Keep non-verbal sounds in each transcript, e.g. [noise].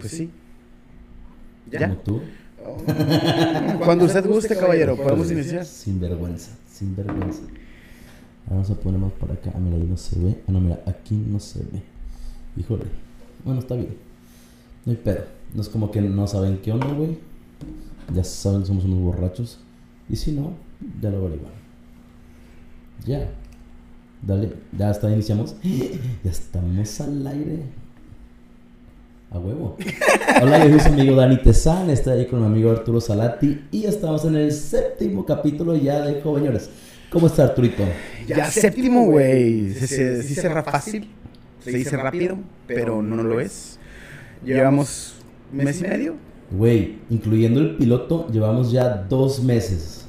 Pues sí. ¿Como ¿Ya? tú? [laughs] Cuando usted guste, caballero, podemos iniciar. Sin vergüenza, sin vergüenza. Ahora vamos a poner más para acá. Ah, mira, ahí no se ve. Ah, no, mira, aquí no se ve. Híjole. Bueno, está bien. No hay pedo. No es como que no saben qué onda, güey. Ya saben, somos unos borrachos. Y si no, ya lo averiguan. Ya. Dale, ya está, iniciamos. [gasps] Ya estamos al aire. A huevo. Hola, yo soy su amigo Dani Tezán, estoy ahí con mi amigo Arturo Salati y estamos en el séptimo capítulo ya de Joveñores. ¿Cómo está Arturito? Ya séptimo, güey. Se, se, se dice fácil, se dice rápido, pero no lo es. Llevamos mes y medio. Güey, incluyendo el piloto, llevamos ya dos meses,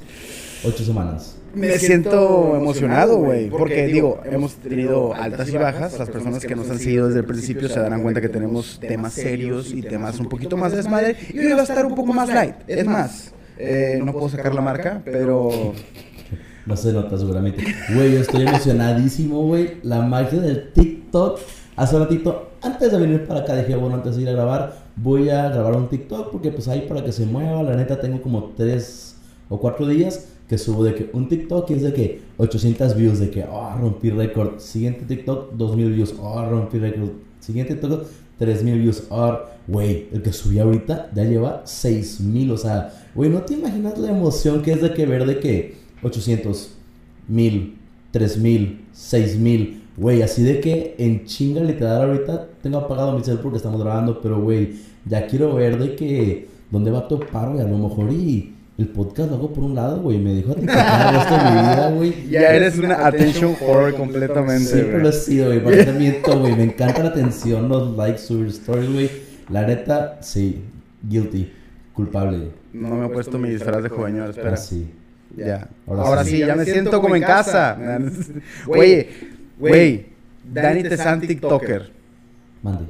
ocho semanas. Me siento emocionado, güey, porque digo, hemos tenido altas y bajas. Las personas que nos han seguido desde el principio se darán cuenta que tenemos temas serios y temas un poquito más desmadre. Y hoy va a estar un poco más light. Es más, eh, no puedo sacar la marca, pero No se nota seguramente. Güey, yo estoy emocionadísimo, güey. La magia del TikTok. Hace ratito, antes de venir para acá, dije, bueno, antes de ir a grabar, voy a grabar un TikTok porque pues ahí para que se mueva. La neta, tengo como tres o cuatro días que subo de que un TikTok es de que 800 views, de que, oh, rompí récord. Siguiente TikTok, 2000 views, oh, rompí récord. Siguiente TikTok, 3000 views, oh, güey, el que subí ahorita ya lleva 6000, o sea, güey, no te imaginas la emoción que es de que ver de que 800, 1000, 3000, 6000, güey, así de que en chinga literal ahorita tengo apagado mi cel porque estamos grabando, pero güey, ya quiero ver de que dónde va a topar, güey, a lo mejor y el podcast lo hago por un lado, güey, me dijo el resto de mi vida, [laughs] güey. ya eres una attention whore completamente. Siempre lo he sido, güey. Para te miento, güey. Me encanta la atención, los likes, subir stories, güey. La neta, sí. Guilty. Culpable. No me he puesto mi disfraz de joveño, espera. Ah, sí. Ya. Ahora Ahora, sí. sí, ya me siento como en casa. [laughs] Güey, güey, Dani Tezán TikToker. Mande.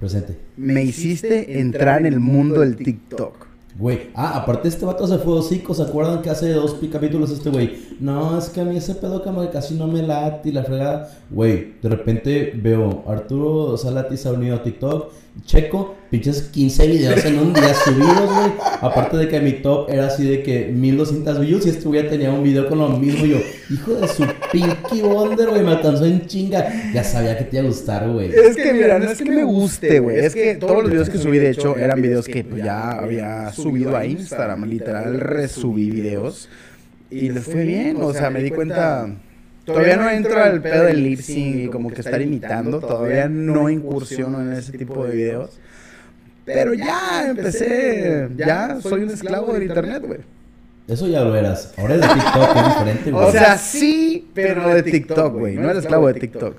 Presente. Me hiciste entrar en el mundo del TikTok. Güey, ah, aparte este vato se fue hocico, ¿se acuerdan que hace dos capítulos este güey? No, es que a mí ese pedo como que casi no me late y la fregada. Güey, de repente veo Arturo Salati se ha unido a TikTok, checo, pinches 15 videos en un día subidos, güey. Aparte de que mi top era así de que 1200 views y este güey ya tenía un video con lo mismo. Y yo, hijo de su pinky wonder, güey, me alcanzó en chinga. Ya sabía que te iba a gustar, güey. Es que mira, no es que me guste, güey. Es que todos los videos que subí, de hecho, eran videos que pues, ya había subido a Instagram. Literal, resubí videos. Y les fue bien. O sea, me di cuenta. Todavía no entro al pedo del lip sync y como que estar imitando. Todavía no incursiono en ese tipo de videos. Pero ya empecé. Ya soy un esclavo del internet, güey. Eso ya lo eras. Ahora es de TikTok, es diferente, [laughs] güey. O sea, sí, pero no de TikTok, güey. No eres esclavo de TikTok.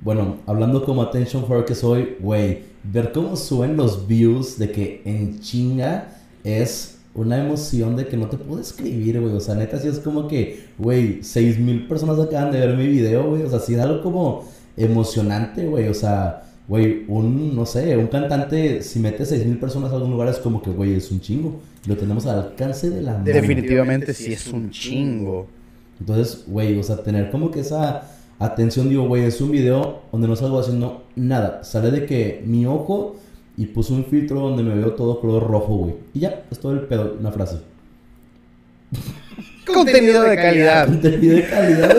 Bueno, hablando como attention for que soy, güey, ver cómo suben los views de que en chinga es una emoción de que no te puedo escribir, güey. O sea, neta, sí es como que, güey, seis mil personas acaban de ver mi video, güey. O sea, sí es algo como emocionante, güey. O sea, güey, un, no sé, un cantante, si mete seis mil personas a algún lugar es como que, güey, es un chingo. Lo tenemos al alcance de la mano. Definitivamente sí es un chingo. Entonces, güey, o sea, tener como que esa atención, digo, güey, es un video donde no salgo haciendo nada. Sale de que mi ojo y puse un filtro donde me veo todo color rojo, güey. Y ya, es todo el pedo, una frase. Contenido de calidad. Contenido de calidad.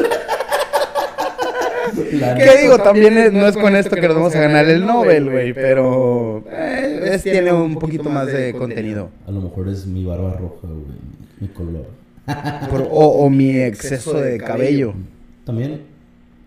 ¿Qué digo? También es- no es con esto que nos vamos a ganar el Nobel, güey, pero eh, es- tiene un poquito más de contenido. A lo mejor es mi barba roja, güey, mi color. Por- o, o mi [laughs] exceso de cabello. También,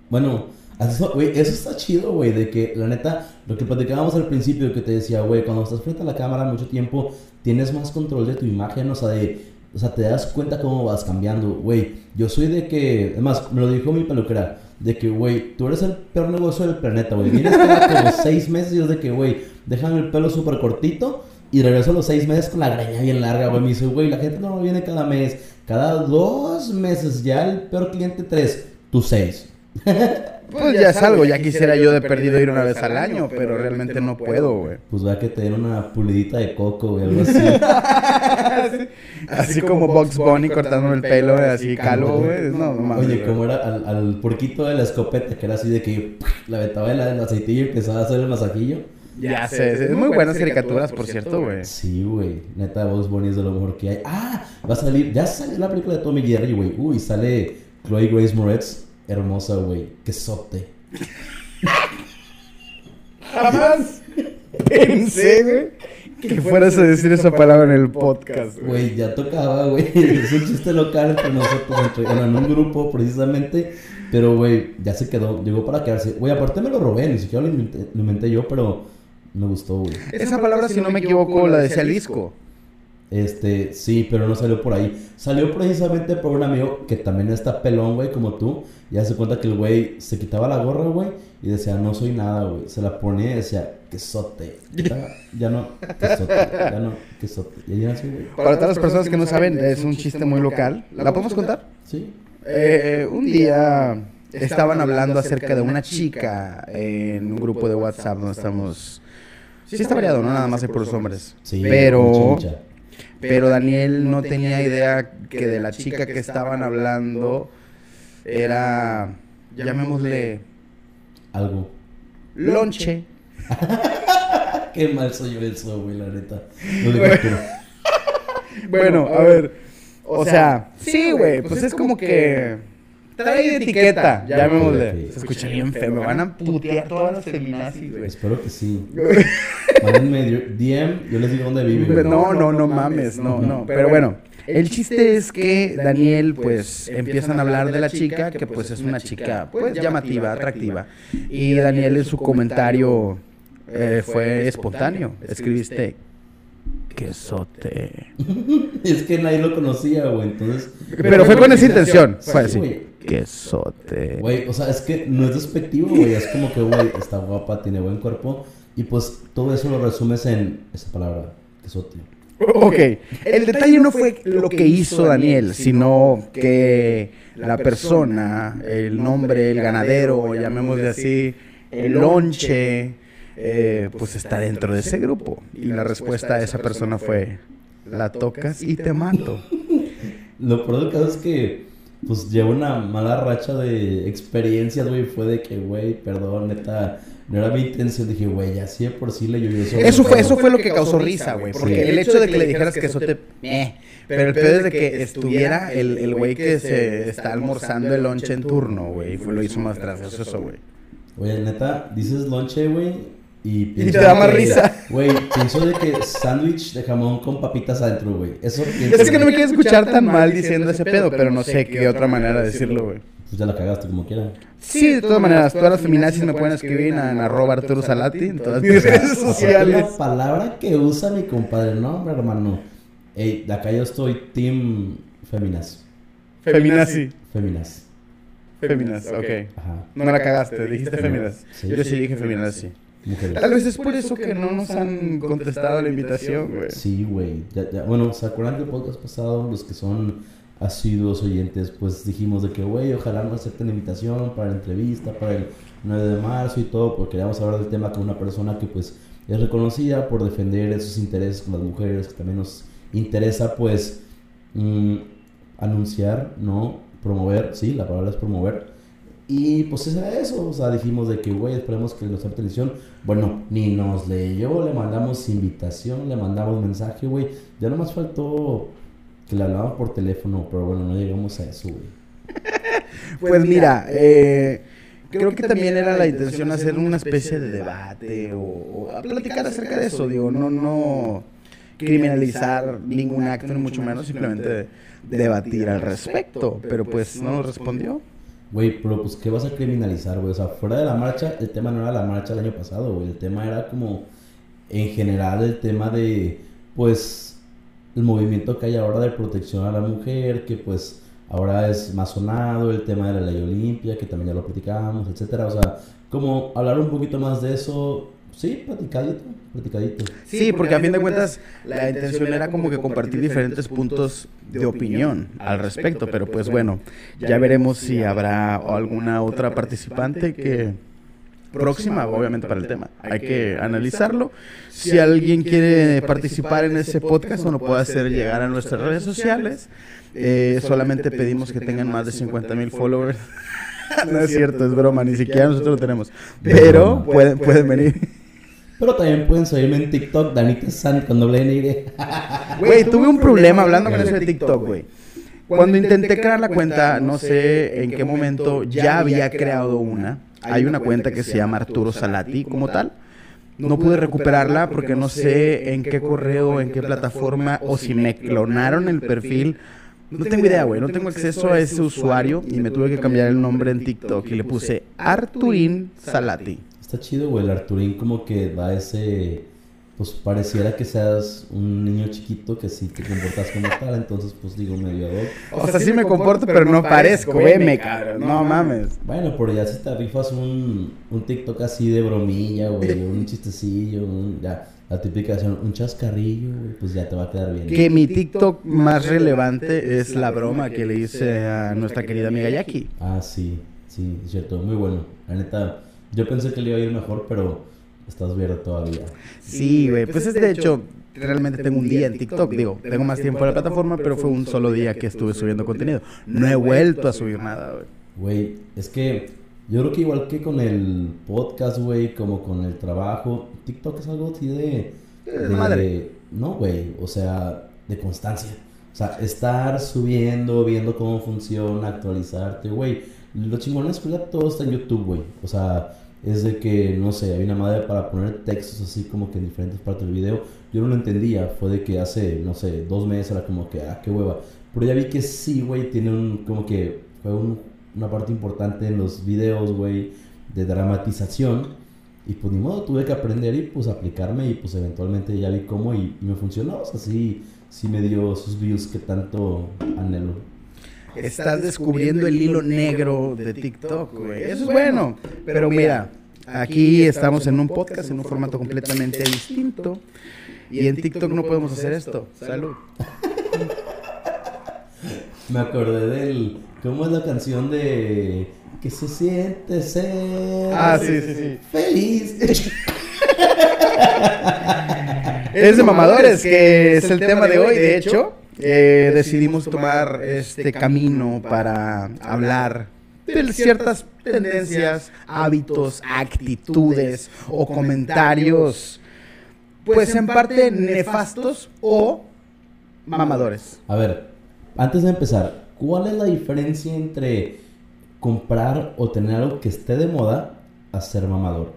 bueno, eso, güey, eso está chido, güey, de que la neta, lo que platicábamos al principio, que te decía, güey, cuando estás frente a la cámara mucho tiempo, tienes más control de tu imagen, o sea, de, o sea, te das cuenta cómo vas cambiando, güey. Yo soy de que, además, me lo dijo mi peluquera, de que, güey, tú eres el peor negocio del planeta, güey. Vienes cada como [laughs] seis meses y es de que, güey, déjame el pelo súper cortito y regreso a los seis meses con la greña bien larga, güey. Me dice, güey, la gente no viene cada mes, cada dos meses, ya el peor cliente tres, tú seis. [laughs] Pues ya es algo, ya quisiera yo de perdido ir una vez al año, pero realmente no puedo, güey. Pues vea que te den una pulidita de coco, güey, algo [laughs] así. Así como Bugs Bunny cortándome el pelo, así calvo, güey. No, no mames. Oye, como era al, al porquito de la escopeta, que era así de que la aventaba el, el aceitillo y empezaba a hacer el masajillo. Ya sé, es muy buenas caricaturas, por cierto, güey. Sí, güey. Neta, Bugs Bunny es de lo mejor que hay. Ah, va a salir, ya salió la película de Tommy Jerry, güey. Uy, sale Chloe Grace Moretz, hermosa, güey. Qué sote. Jamás pensé, güey, que fueras a decir esa palabra en el podcast, güey. Ya tocaba, güey. [laughs] Es un chiste local entre nosotros, bueno, en un grupo precisamente. Pero, güey, ya se quedó. Llegó para quedarse. Güey, aparte me lo robé, ni siquiera lo inventé, lo inventé yo, pero me gustó, güey. Esa palabra, si no me equivoco, la decía el disco. Este, sí, pero no salió por ahí. Salió precisamente por un amigo que también está pelón, güey, como tú. Y hace cuenta que el güey se quitaba la gorra, güey, y decía, no soy nada, güey. Se la ponía y decía, que [laughs] sote. Ya no, que sote, ya no, que sote. Y ya así, güey. Para todas las personas que no saben, es un chiste muy local. ¿La podemos contar? Sí. Eh, un día estaban hablando acerca de una chica en un grupo de WhatsApp donde estamos... Sí está variado, no nada más hay por los hombres. Sí, pero... mucha, mucha. Pero Daniel no tenía idea que de la chica que estaban hablando era, llamémosle, Algo. lonche. [laughs] Qué mal soy yo eso, güey, la neta. No le capturo. [laughs] Bueno, a ver, o sea, sí, güey, pues es como que trae etiqueta, llamémosle. Ok. Se escucha bien feo, me van a putear todas las feminazis, güey. Espero que sí. [laughs] Mándenme DM, yo les digo dónde vive. güey. No, no, no mames, no, no. Pero bueno, el chiste es que Daniel, pues, empiezan a hablar de la chica, que pues es una chica, pues, llamativa, atractiva. Y Daniel en su comentario eh, fue espontáneo. Escribiste, quesote. [laughs] Es que nadie lo conocía, güey, entonces... Pero fue con esa intención. Fue Sí, así. Quesote. Güey, o sea, es que no es despectivo, güey. Es como que, güey, está guapa, tiene buen cuerpo. Y pues todo eso lo resumes en esa palabra, quesote. Ok, el detalle no fue lo que hizo Daniel, sino que la persona, el nombre, el ganadero, llamémosle así, el lonche, eh, pues está dentro de ese grupo. Y la respuesta a esa persona fue, la tocas y te mato. [laughs] Lo peor del caso es que, pues, llevo una mala racha de experiencias, güey. Fue de que, güey, perdón, neta, no era mi intención. Dije, güey, ya sí de por sí le llovió sobre Eso fue, eso fue lo que causó risa, güey. Porque Sí. el hecho de que le dijeras que eso te... eh, pero el peor es de que estuviera el el güey que se está almorzando el lonche en turno, güey. Fue lo hizo más gracioso eso, güey. Oye, neta, dices lonche, güey. Y, te da más que- risa. [laughs] Güey, pienso de que sándwich de jamón con papitas adentro, güey. Eso pienso. Es que no me quiero escuchar tan mal diciendo ese pedo, pero no sé qué otra manera de decirlo, güey. Pues ya la cagaste como quiera. Sí, de todas maneras, todas las feminazis me pueden escribir en, en arroba Arturo Salati, en todas mis redes sociales. La palabra que usa mi compadre, no, hombre, hermano. Ey, de acá yo estoy team feminas. Feminazi. Feminas. Feminas, ok. Ajá. No me la cagaste, dijiste feminaz. Sí. Yo sí dije feminazi. Mujeres. Tal vez es por eso que no nos han contestado la invitación, güey. Sí, güey. Ya, ya. Bueno, ¿se acuerdan del podcast pasado? Los que son asiduos oyentes, pues dijimos de que, güey, ojalá nos acepten la invitación para la entrevista, para el 9 de marzo y todo, porque queríamos hablar del tema con una persona que, pues, es reconocida por defender esos intereses con las mujeres, que también nos interesa, pues, mm, anunciar, ¿no? Promover, sí, la palabra es promover. Y pues era eso, o sea, dijimos de que, güey, esperemos que nos la invitación. Bueno, ni nos leyó, le mandamos invitación, le mandamos mensaje, güey. Ya nomás faltó que le hablaban por teléfono, pero bueno, no llegamos a eso, güey. [laughs] Pues mira, eh, creo que también era la intención hacer una especie de debate o, o a platicar acerca de eso, digo, no, no criminalizar ningún acto, ni mucho menos, simplemente debatir al respecto, pero pues no nos respondió. Güey, pero pues, ¿qué vas a criminalizar, güey? O sea, fuera de la marcha, el tema no era la marcha del año pasado, güey. El tema era como, en general, el tema de, pues, el movimiento que hay ahora de protección a la mujer, que pues ahora es más sonado, el tema de la ley Olimpia, que también ya lo platicábamos, etcétera. O sea, como hablar un poquito más de eso, sí, platicadito, platicadito. Sí, porque a fin de cuentas la intención era como que compartir diferentes puntos de opinión al respecto, pero pues bueno, ya veremos si habrá alguna otra participante que próxima, obviamente para el tema. Hay que analizarlo. Si alguien quiere participar en ese podcast, nos lo puede hacer llegar a nuestras redes sociales. Eh, solamente pedimos que tengan más de 50 mil followers. [laughs] no es cierto, es broma, ni siquiera nosotros lo tenemos. Pero pueden, pueden venir. Pero también pueden seguirme en TikTok, Danita San con doble N. Güey, tuve un problema hablando con eso de TikTok, güey. Cuando intenté crear la cuenta, no sé en qué momento ya había creado una. Hay una cuenta que se llama Arturo Salati como tal. No pude recuperarla porque no sé en qué correo, en qué plataforma o si me clonaron el perfil. No tengo idea, güey. No tengo acceso a ese usuario y me tuve que cambiar el nombre en TikTok y le puse Arturín Salati. Está chido, güey. El Arturín como que da ese... Pues pareciera que seas un niño chiquito que sí te comportas como tal, entonces pues digo medio O sea, sí me comporto, pero no parezco, güey, me cabrón, no mames. Bueno, pero ya si te rifas un, un TikTok así de bromilla, güey, un chistecillo, un, ya, la típica un chascarrillo, pues ya te va a quedar bien. Que mi TikTok más relevante es la broma que le hice a nuestra querida amiga Jackie. Ah, sí, sí, es cierto, muy bueno. La neta, yo pensé que le iba a ir mejor, pero estás verde todavía. Sí, güey, pues es de hecho, realmente tengo un día en TikTok, digo, tengo más tiempo en la plataforma, pero fue un solo día que estuve subiendo contenido. No he vuelto a subir nada, güey. Güey, es que yo creo que igual que con el podcast, güey, como con el trabajo, TikTok es algo así de... De, madre. no, güey, o sea, de constancia. O sea, estar subiendo, viendo cómo funciona, actualizarte, güey. Lo chingón es ya todo está en YouTube, güey. O sea, es de que, no sé, hay una madre para poner textos así como que en diferentes partes del video. Yo no lo entendía, fue de que hace, no sé, dos meses era como que, ah, qué hueva. Pero ya vi que sí, güey, tiene un, como que fue un una parte importante en los videos, güey, de dramatización. Y pues ni modo, tuve que aprender y pues aplicarme y pues eventualmente ya vi cómo y, me funcionó. O sea, sí, sí me dio sus views que tanto anhelo. Estás descubriendo el hilo negro de TikTok, güey. Eso es bueno. Pero mira, aquí estamos en un podcast, en un formato completamente distinto. Y en TikTok no podemos hacer esto. Salud. Me acordé del ¿Cómo es la canción de que se siente ser ah, sí, sí, sí. feliz? [laughs] es de mamadores, que es el tema de hoy. De hecho, eh, decidimos tomar este camino para hablar de ciertas tendencias, hábitos, actitudes o comentarios, pues en parte nefastos o mamadores. A ver, antes de empezar, ¿Cuál es la diferencia entre comprar o tener algo que esté de moda a ser mamador?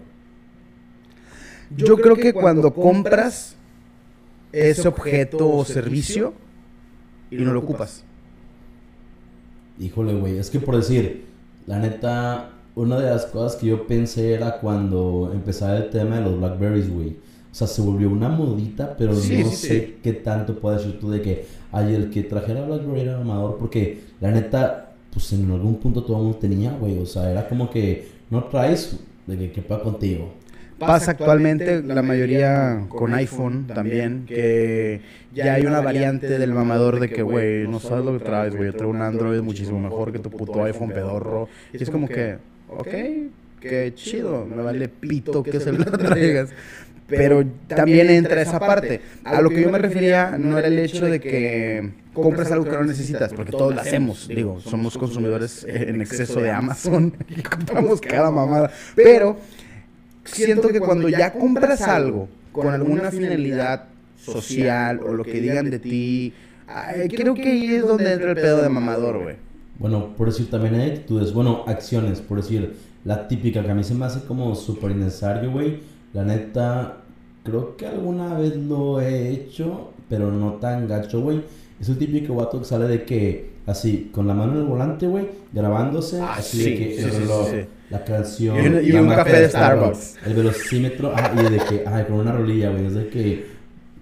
Yo, creo, que, cuando compras ese objeto o servicio y no lo ocupas. Híjole, güey, es que por decir, la neta, una de las cosas que yo pensé era cuando empezaba el tema de los Blackberries, güey. O sea, se volvió una modita, pero no sé qué tanto puedes decir tú de que, ay, el que trajera BlackBerry era amador, porque la neta, pues en algún punto todo el mundo tenía, güey. O sea, era como que no traes de que, que pueda contigo. Pasa actualmente la mayoría con iPhone también, que ya hay una variante del mamador de que, güey, no sabes lo que traes, güey, yo traigo un Android muchísimo mejor que tu puto iPhone pedorro. Y es como que, ok, qué chido, me vale pito que se lo [laughs] traigas pero también entra esa parte. A lo que yo me refería no era el hecho de que compres algo que no necesitas, porque todos lo hacemos, digo, somos consumidores en exceso de Amazon y compramos cada mamada, pero siento que cuando ya compras algo con alguna finalidad social o lo que digan de ti, creo que ahí es donde entra el pedo de mamador, güey. Bueno, por decir también hay actitudes, bueno, acciones, por decir, la típica que a mí se me hace como súper innecesario, güey. La neta, Creo que alguna vez lo he hecho, pero no tan gacho, güey. Es el típico guato que sale de que, así, con la mano en el volante, güey, grabándose, ah, así de que el reloj, la canción, y, un, café de Starbucks, el velocímetro, ah, y de que, ay, con una rolilla, güey, es de que,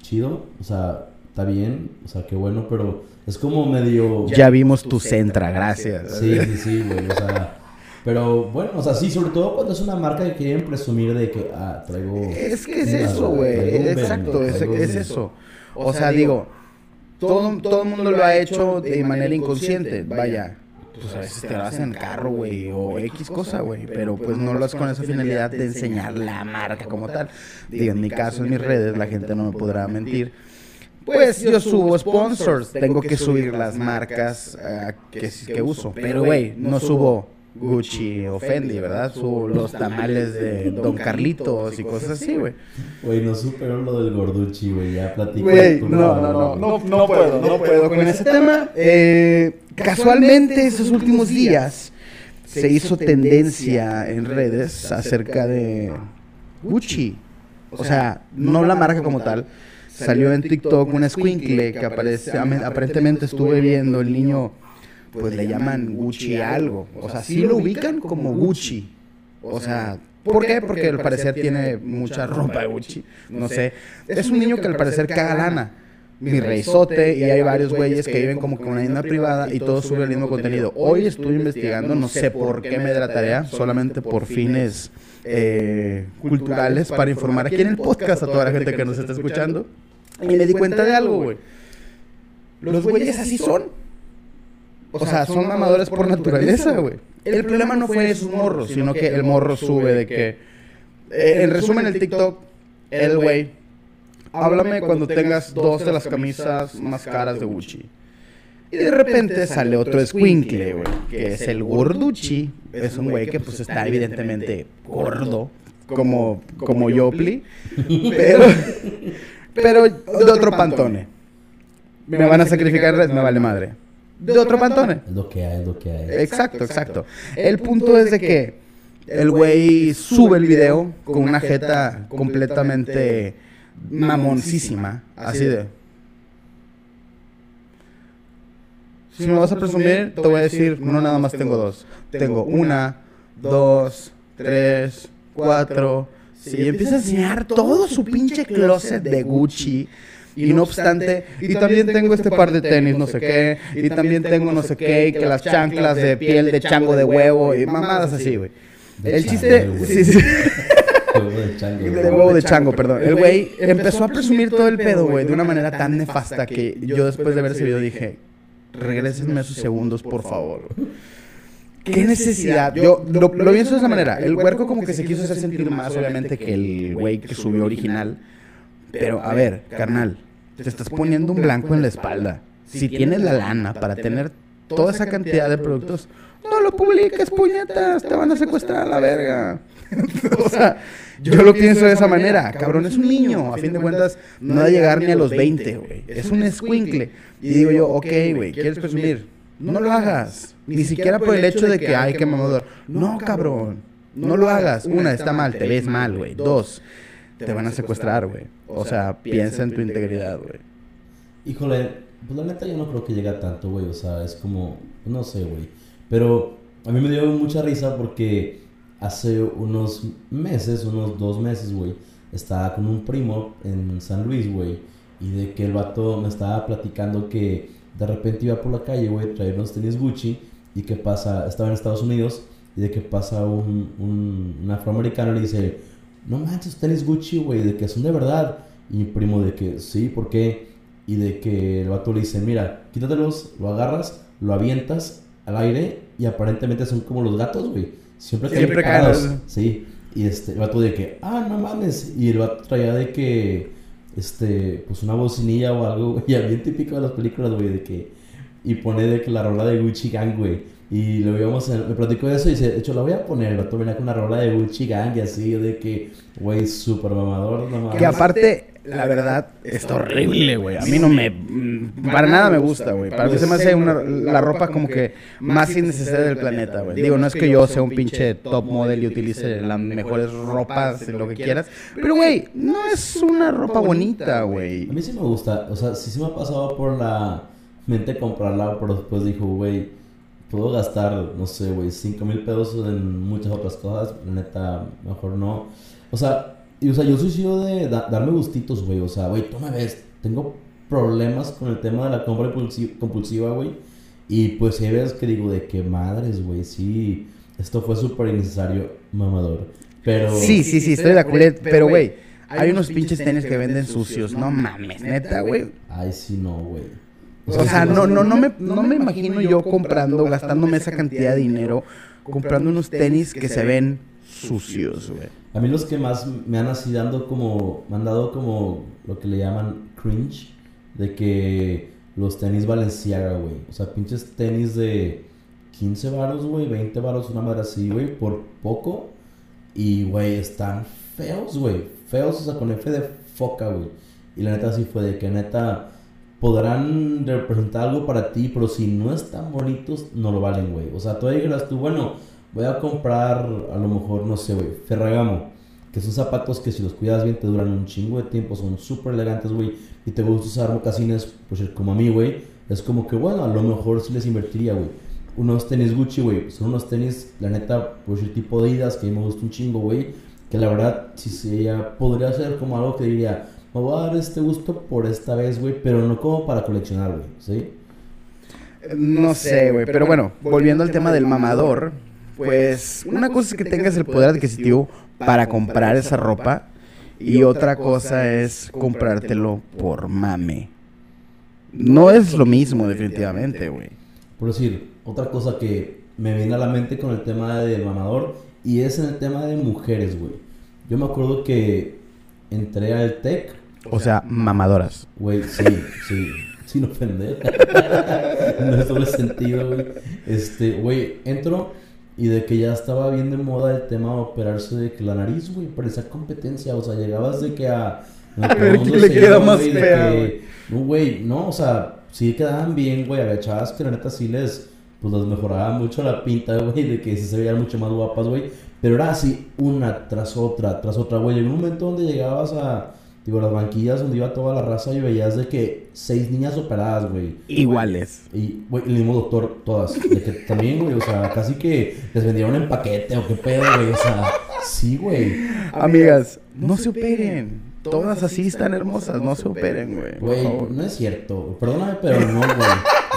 chido, o sea, está bien, o sea, qué bueno, pero es como medio... Ya vimos tu centra, gracias. Sí, sí, sí, güey, o sea... Pero bueno, o sea, sí, sobre todo cuando es una marca que quieren presumir de que, ah, traigo... Es que es eso, güey. Exacto, es, eso. O, sea, digo, todo, todo el mundo lo ha hecho de manera inconsciente, vaya. Pues a veces te lo hacen en carro, güey, o X cosa, güey. Pero pues no lo haces con esa finalidad de enseñar la marca como tal. Digo, en mi caso, en mis redes, la gente no me podrá mentir. Pues yo subo sponsors, tengo que subir las marcas que, que uso. Pero, güey, no subo Gucci o Fendi, ¿verdad? Su, los tamales de Don Carlitos y cosas así, güey. Güey, no supero lo del Gorducci, güey. Ya platico. Güey, no, no, no, no, no puedo, no puedo con ese tema. Eh, casualmente, esos últimos días se hizo tendencia en redes acerca de Gucci. O sea, no la marca como tal. Salió en TikTok una squinkle que aparece, aparentemente estuve viendo el niño pues le llaman Gucci algo. O sea, sí lo ubican como Gucci. O sea, ¿por qué? Porque al parecer tiene mucha ropa de Gucci. No sé. Es un niño que al parecer caga lana. Mi reizote y hay varios güeyes que viven como con una isla privada y todos suben el mismo contenido. Hoy estoy investigando, no sé por qué me da la tarea, solamente por fines eh, culturales para informar aquí en el podcast a toda la gente que nos está escuchando. Y me di cuenta de algo, güey. Los güeyes así son. O sea, son mamadores por naturaleza, güey. El problema no fue esos morros, sino que el morro sube de que... Eh, en resumen, el TikTok, el güey, háblame cuando tengas dos de las camisas más caras de Gucci. Y de repente sale otro squinkle, güey, que es el gorducci. Es un güey que pues está evidentemente gordo, como, como Yopli, [laughs] pero, pero de otro pantone. Me van a sacrificar, me vale madre de otro pantone. Es lo que hay, es lo que hay. Exacto, exacto. El punto es de que el güey sube el video con una jeta completamente mamoncísima. Así de. Si me vas a presumir, te voy a decir, no nada más tengo dos. Tengo una, dos, tres, cuatro. Sí, empieza a enseñar todo su pinche closet de Gucci y no obstante, y también tengo este par de tenis, no sé qué, y también tengo no sé qué, y que las chanclas de piel de chango de huevo, y mamadas así, güey. El chiste, sí, sí. De huevo de chango, perdón. El güey empezó a presumir todo el pedo, güey, de una manera tan nefasta que yo después de ver ese video dije, regrésenme esos segundos, por favor. ¿Qué necesidad? Yo lo, lo pienso de esa manera. El huerco como que se quiso hacer sentir más, obviamente, que el güey que subió original. Pero, a ver, carnal, te estás poniendo un blanco en la espalda. Si tienes la lana para tener toda esa cantidad de productos, no lo publiques, puñetas, te van a secuestrar a la verga. [laughs] o sea, yo lo pienso de esa manera. Cabrón, es un niño. A fin de cuentas, no va a llegar ni a los 20, güey. Es un escuincle. Y digo yo, ok, güey, ¿quieres presumir? No lo hagas. Ni siquiera por el hecho de que, ay, qué mamador. No, cabrón. No lo hagas. Una, está mal, te ves mal, güey. Dos, te van a secuestrar, güey. O sea, piensa en tu integridad, güey. Híjole, pues la neta yo no creo que llegue a tanto, güey. O sea, es como, no sé, güey. Pero a mí me dio mucha risa porque hace unos meses, unos dos meses, güey, estaba con un primo en San Luis, güey. Y de que el vato me estaba platicando que de repente iba por la calle, güey, traía unos tenis Gucci. Y que pasa, estaba en Estados Unidos. Y de que pasa un, un, un afroamericano y le dice, no manches, tenis Gucci, güey, de que son de verdad. Y mi primo de que, sí, ¿por qué? Y de que el vato le dice, mira, quítatelos, lo agarras, lo avientas al aire y aparentemente son como los gatos, güey. Siempre, Siempre caen. Sí. Y este, el vato de que, ah, no mames. Y el vato traía de que, este, pues una bocinilla o algo, güey. [laughs] Bien típico de las películas, güey, de que, y pone de que la rola de Gucci Gang, güey. Y lo íbamos a, me platicó eso y dice, de hecho la voy a poner, el vato venía con una rola de Gucci Gang y así, de que, güey, súper mamador, no Que aparte, la verdad, está horrible, güey. A mí no me, para nada me gusta, güey. Para mí se me hace una, la ropa como que más innecesaria del planeta, güey. Digo, no es que yo sea un pinche top model y utilice las mejores ropas, lo que quieras. Pero, güey, no es una ropa bonita, güey. A mí sí me gusta, o sea, sí se me ha pasado por la mente comprarla, pero después dijo, güey puedo gastar, no sé, güey, 5 mil pesos en muchas otras cosas, neta, mejor no. O sea, y, o sea yo soy yo de darme gustitos, güey, o sea, güey, tú me ves, tengo problemas con el tema de la compra compulsiva, güey, y pues hay veces que digo, de qué madres, güey, sí, esto fue súper innecesario, mamador, pero... Sí, sí, sí, estoy de acuerdo, pero, güey, hay unos pinches tenis que venden sucios, no mames, neta, güey. Ay, sí, no, güey. O sea, no, no, no, me, no me imagino yo comprando, gastándome esa cantidad de dinero, comprando unos tenis que se ven sucios, güey. A mí los que más me han así dando como, me han dado como lo que le llaman cringe, de que los tenis Valenciaga, güey. O sea, pinches tenis de 15 varos, güey, 20 varos, una madre así, güey, por poco. Y, güey, están feos, güey. Feos, o sea, con F de foca, güey. Y la neta sí fue de que neta podrán representar algo para ti, pero si no están bonitos, no lo valen, güey. O sea, tú dijeras tú, bueno, voy a comprar a lo mejor, no sé, güey, Ferragamo. Que son zapatos que si los cuidas bien te duran un chingo de tiempo, son súper elegantes, güey. Y te gusta usar mocasines, pues como a mí, güey. Es como que, bueno, a lo mejor sí les invertiría, güey. Unos tenis Gucci, güey. Son unos tenis, la neta, pues el tipo de idas que a mí me gusta un chingo, güey. Que la verdad, si se podría ser como algo que diría, me voy a dar este gusto por esta vez, güey. Pero no como para coleccionar, güey. ¿Sí? No sé, güey. Pero bueno, volviendo al tema del mamador, pues una cosa es que tengas el poder adquisitivo para comprar esa ropa y otra cosa es comprártelo por mame. No es lo mismo, definitivamente, güey. Por decir, otra cosa que me viene a la mente con el tema del mamador y es en el tema de mujeres, güey. Yo me acuerdo que entré al TEC. O sea, mamadoras. Güey, sí, sí. [laughs] Sin ofender. [laughs] no es doble sentido, güey. Este, güey, entro y de que ya estaba bien de moda el tema de operarse de que la nariz, güey, parecía competencia. O sea, llegabas de que a. [laughs] A ver quién le queda más fea, No, güey, no, o sea, sí quedaban bien, güey. Había chavas que la neta sí les. Pues les mejoraba mucho la pinta, [laughs] güey, de que sí se veían mucho más guapas, güey. Pero era así, una tras otra, tras otra, güey. En un momento donde llegabas a Digo, las banquillas donde iba toda la raza y veías de que seis niñas operadas, güey. Iguales. Y, güey, el mismo doctor, todas. De que también, güey, o sea, casi que les vendieron en paquete o qué pedo, güey. O sea, sí, güey. Amigas, no se operen. Todas así están hermosas, no se operen, güey. Güey, no es cierto. Perdóname, pero no, güey.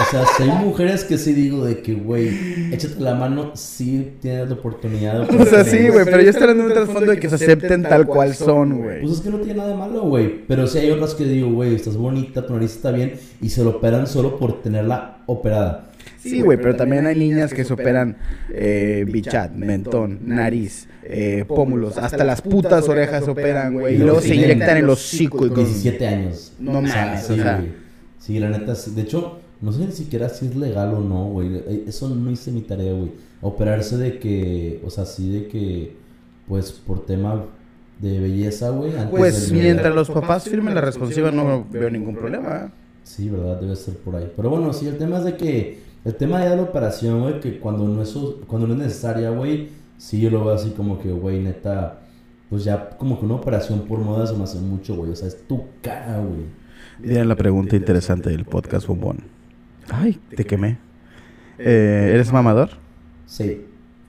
O sea, si hay mujeres que sí digo de que, güey, échate la mano, sí tienes la oportunidad. De o sea, sí, güey, pero yo estoy hablando de un trasfondo de que se acepten tal cual son, güey. Pues es que no tiene nada de malo, güey. Pero sí hay otras que digo, güey, estás bonita, tu nariz está bien, y se lo operan solo por tenerla operada. Sí, güey, pero también hay niñas que se operan eh, bichat, mentón, nariz, eh, pómulos, hasta las putas orejas operan, güey, y luego se inyectan en los hocico. 17 años. No mames, o sea. Sí, la neta, de hecho, no sé ni siquiera si es legal o no, güey. Eh, eso no hice mi tarea, güey. Operarse de que, o sea, sí de que, pues, por tema de belleza, güey. Pues mientras los papás firmen la responsiva no veo ningún problema. Sí, verdad, debe ser por ahí. Pero bueno, sí, el tema es de que el tema de la operación, güey, que cuando no, es, cuando no es necesaria, güey, sí yo lo veo así como que, güey, neta, pues ya como que una operación por moda se me hace mucho, güey. O sea, es tu cara, güey. Mira la pregunta interesante del podcast, bombón. Ay, te quemé. Eh, ¿Eres mamador? Sí,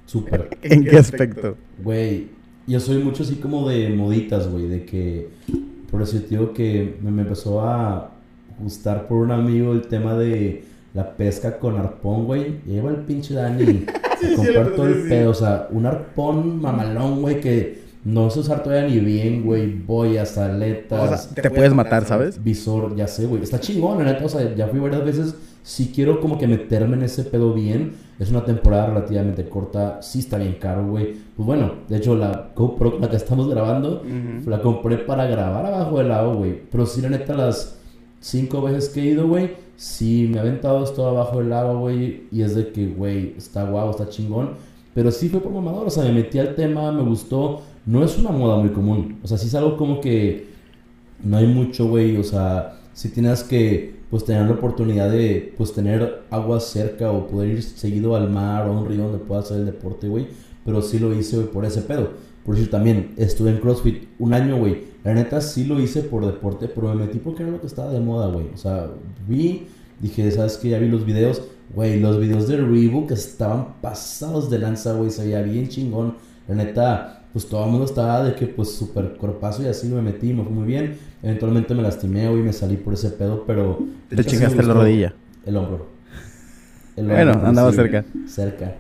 súper. [laughs] ¿En qué aspecto? Güey, yo soy mucho así como de moditas, güey, de que, por eso digo que me empezó a gustar por un amigo el tema de la pesca con arpón, güey. Lleva el pinche Dani a comprar todo el pedo. O sea, un arpón mamalón, güey, que no sé usar todavía ni bien, güey. Boyas, aletas. O sea, te puedes matar, ¿sabes? Visor, ya sé, güey. Está chingón, la neta. O sea, ya fui varias veces. Si quiero como que meterme en ese pedo bien. Es una temporada relativamente corta. Sí está bien caro, güey. Pues bueno, de hecho, la GoPro la que estamos grabando, la compré para grabar abajo del agua, güey. Pero sí, la neta, las cinco veces que he ido, güey sí me ha aventado esto abajo del agua, güey, y es de que, güey, está guau, está chingón. Pero sí fue por mamador, o sea, me metí al tema, me gustó. No es una moda muy común, o sea, sí es algo como que no hay mucho, güey, o sea, si tienes que, pues, tener la oportunidad de, pues, tener agua cerca o poder ir seguido al mar o a un río donde pueda hacer el deporte, güey. Pero sí lo hice, güey, por ese pedo. Por decir, también estuve en CrossFit un año, güey. La neta sí lo hice por deporte, pero me metí porque era lo que estaba de moda, güey. O sea, vi, dije, ¿sabes qué? Ya vi los videos. Güey, los videos de Reebok estaban pasados de lanza, güey. Se veía bien chingón. La neta, pues todo el mundo estaba de que, pues, súper corpazo y así me metí, me fue muy bien. Eventualmente me lastimé, güey, me salí por ese pedo, pero... ¿Te chingaste la rodilla? El hombro. El hombro bueno, andaba cerca. Cerca.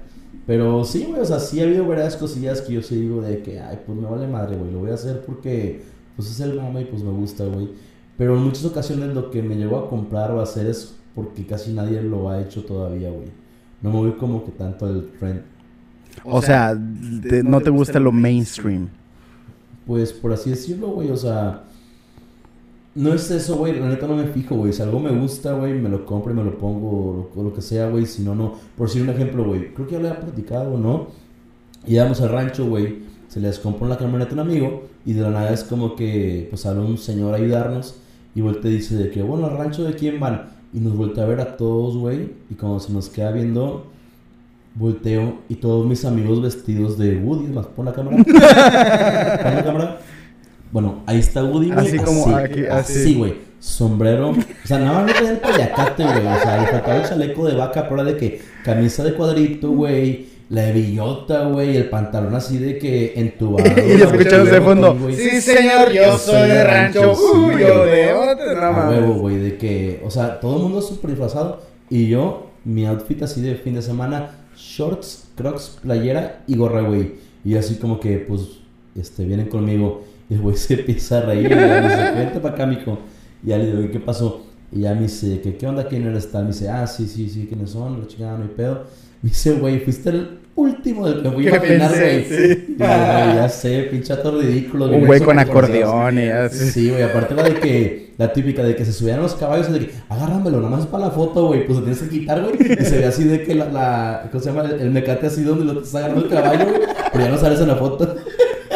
Pero sí, güey, o sea, sí ha habido varias cosillas que yo sí digo de que, ay, pues me vale madre, güey, lo voy a hacer porque, pues es el mama y pues me gusta, güey. Pero en muchas ocasiones lo que me llevo a comprar o a hacer es porque casi nadie lo ha hecho todavía, güey. No me voy como que tanto al trend. O, sea, no te gusta lo mainstream. Pues por así decirlo, güey, o sea, No es eso, güey. La neta no me fijo, güey. Si algo me gusta, güey, me lo compro y me lo pongo, o lo, lo que sea, güey. Si no, no. Por si un ejemplo, güey. Creo que ya lo había platicado, ¿no? Íbamos al rancho, güey. Se les compró la camioneta a un amigo. Y de la nada es como que, pues, sale un señor a ayudarnos. Y vuelta y dice de que, bueno, al rancho de quién van. Y nos voltea a ver a todos, güey. Y cuando se nos queda viendo, volteo. Y todos mis amigos vestidos de Woody. Más, pon la cámara. [laughs] pon la cámara. Bueno, ahí está Woody, güey. Así como aquí, así. Así, güey. Sombrero. O sea, nada más no tenía el payacate, güey. O sea, le faltaba el chaleco de vaca, pero de que camisa de cuadrito, güey. La de billota, güey. El pantalón así de que entubado. [laughs] Y escuchamos de fondo. Sí, señor, yo soy de rancho. Uy, yo de otro. No A mames. huevo, güey, de que, o sea, todo el mundo súper disfrazado. Y yo, mi outfit así de fin de semana, shorts, crocs, playera y gorra, güey. Y así como que, pues, este, vienen conmigo. [laughs] Y el güey se empieza a reír. Y me dice, vente para acá, mijo. Y ya le digo, ¿qué pasó? Y ya me dice, ¿qué, qué onda? ¿Quién eres tal? Me dice, ah, sí, sí, sí, ¿quiénes son? La chingada, no hay pedo. Me dice, güey, fuiste el último del que fui a ¿Qué imaginar, güey. Sí. Ya sé, pinche ato ridículo. Un güey con Eso, acordeón y así. Sí, güey, aparte la de que, la típica de que se subían los caballos de que, agárramelo, nada más para la foto, güey, pues lo tienes que quitar, güey. Y se ve así de que la, la ¿cómo se llama? El, el mecate así donde lo estás agarrando el caballo, güey, pero ya no sales en la foto.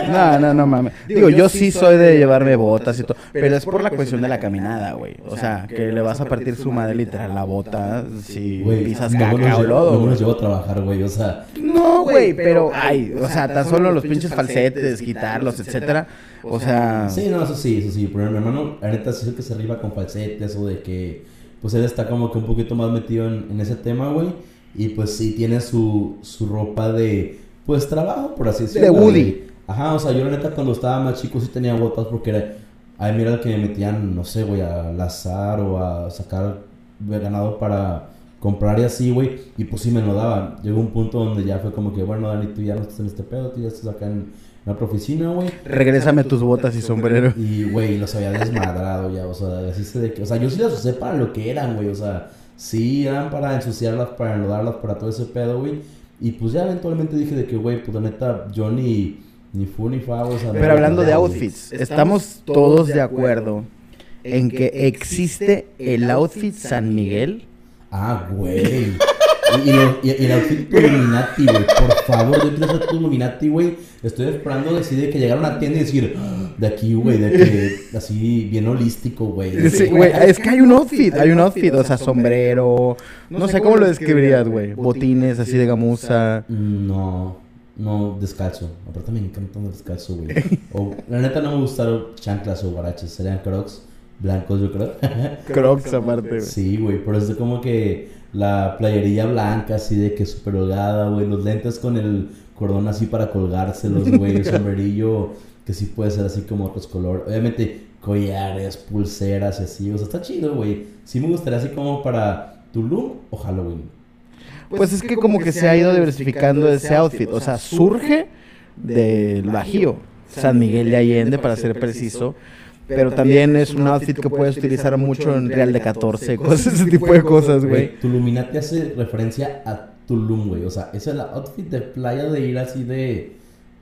No, no, no mames. Digo, yo sí soy de llevarme botas y todo, pero es por la cuestión de la caminada, güey. O sea, que le vas a partir su madre literal la bota si pisas caca o lodo, güey. los llevo a trabajar, güey, o sea, No, güey, pero ay, o sea, tan solo los pinches falsetes, quitarlos, etcétera. O sea, sí, no, eso sí, eso sí, pero mi hermano, neta, sí es el que se arriba con falsetes o de que, pues él está como que un poquito más metido en, en ese tema, güey, y pues sí tiene su, su ropa de, pues trabajo, por así decirlo. Woody. Ajá, o sea, yo la neta cuando estaba más chico sí tenía botas porque era, ay, mira el que me metían, no sé, güey, a lazar o a sacar ganado para comprar y así, güey, y pues sí me lo daban. Llegó un punto donde ya fue como que, bueno, Dani, tú ya no estás en este pedo, tú ya estás acá en la otra oficina, güey. regrésame tus botas y sombrero. Y, güey, los había desmadrado ya, o sea, así se de que, o sea, yo sí las usé para lo que eran, güey, o sea, sí eran para ensuciarlas, para enlodarlas, para todo ese pedo, güey. Y pues ya eventualmente dije de que, güey, pues la neta, yo ni, fu ni fa, o sea. Pero hablando de outfits, estamos todos de acuerdo en que existe el outfit San Miguel. Ah, güey. Y, y, lo- y- y el outfit Illuminati, güey. Por favor, yo quiero ser tu Illuminati, güey. Estoy esperando decir que llegar a una tienda y decir, "Ah, de aquí, güey, de que [laughs] así bien holístico, güey. Sí, güey, es que hay un outfit, hay un outfit, o sea, sombrero, no sé cómo lo describirías, güey, botines así de gamuza. No, no, descalzo. Aparte me encanta andar descalzo, güey. [laughs] O, la neta no me gustaron chanclas o guaraches. Serían crocs blancos, yo creo. [laughs] Crocs aparte, güey. Sí, güey, por eso como que la playerilla blanca, así de que súper holgada, güey, los lentes con el cordón así para colgárselos, güey, el [laughs] sombrerillo que sí puede ser así como otros colores. Obviamente collares, pulseras y así, o sea, está chido, güey. Sí me gustaría así como para Tulum o Halloween. Pues es que como que se ha ido diversificando ese outfit, o sea, surge del Bajío, San Miguel de Allende, para ser preciso. Pero también es un outfit que puedes utilizar mucho en Real de 14, cosas, [laughs] ese tipo de cosas, güey. Tuluminati hace referencia a Tulum, güey. O sea, ese es el outfit de playa de ir así de.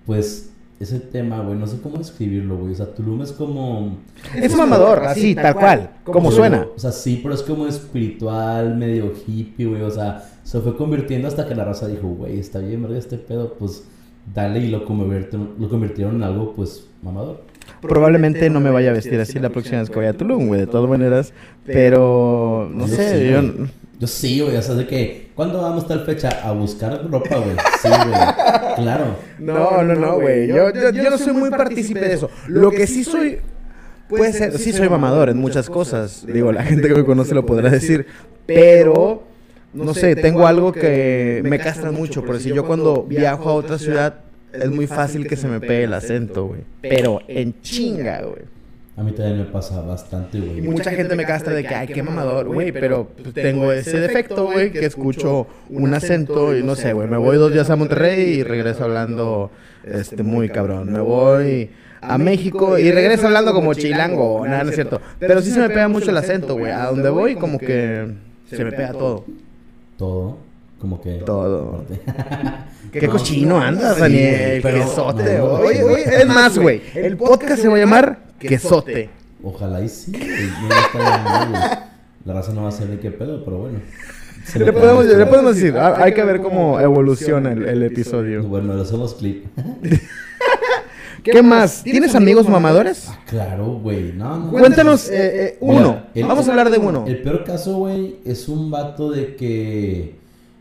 Pues, ese tema, güey. No sé cómo describirlo, güey. O sea, Tulum es como. Es mamador, así, tal cual, como suena. O sea, sí, pero es como espiritual, medio hippie, güey. O sea, se fue convirtiendo hasta que la raza dijo, güey, está bien, ¿verdad? Este pedo, pues, dale y lo convirtieron, lo convirtieron en algo, pues, mamador. Probablemente no me vaya a vestir así la próxima vez que vaya a Tulum, güey, de todas maneras. Pero, no Yo sé, sí, yo... Yo sí, güey, o sea, de que, ¿cuándo vamos tal fecha? A buscar ropa, güey. Sí, güey. Claro. No, no, no, güey. Yo, yo, yo no soy muy partícipe de eso. Lo que sí soy... Puede ser, sí soy mamador en muchas cosas. Digo, la gente que me conoce lo podrá decir. Pero, no sé, tengo algo que me castran mucho. Por decir, yo cuando viajo a otra ciudad es muy fácil que se me pegue el acento, güey. Pero en chinga, güey. A mí también me pasa bastante, Y güey. mucha gente me castra de que, ay, qué mamador, güey, pero pues, tengo ese defecto, güey, que escucho un acento y no sé, güey, me voy dos días a Monterrey y regreso hablando, este, muy cabrón. Me voy a México y regreso hablando como chilango, nada, no es cierto. Pero sí se me pega mucho el acento, güey. A donde voy, como que se me pega todo. Todo. Como que. Todo. [laughs] Qué cochino andas, Daniel. pero- Quesote, no, oye, no, oye, es más, güey, el podcast se va a llamar Quesote. Ojalá y sí, güey. No va a estar mal, güey. La raza no va a ser ni qué pedo, pero bueno. Le podemos, cae. le podemos decir, hay que ver cómo evoluciona el, el episodio. Bueno, le hacemos clip. [laughs] ¿Qué más? ¿Tienes amigos mamadores? Ah, claro, güey. No, no. Cuéntanos eh, eh, uno. Mira, el- Vamos a hablar de uno. El peor caso, güey, es un vato de que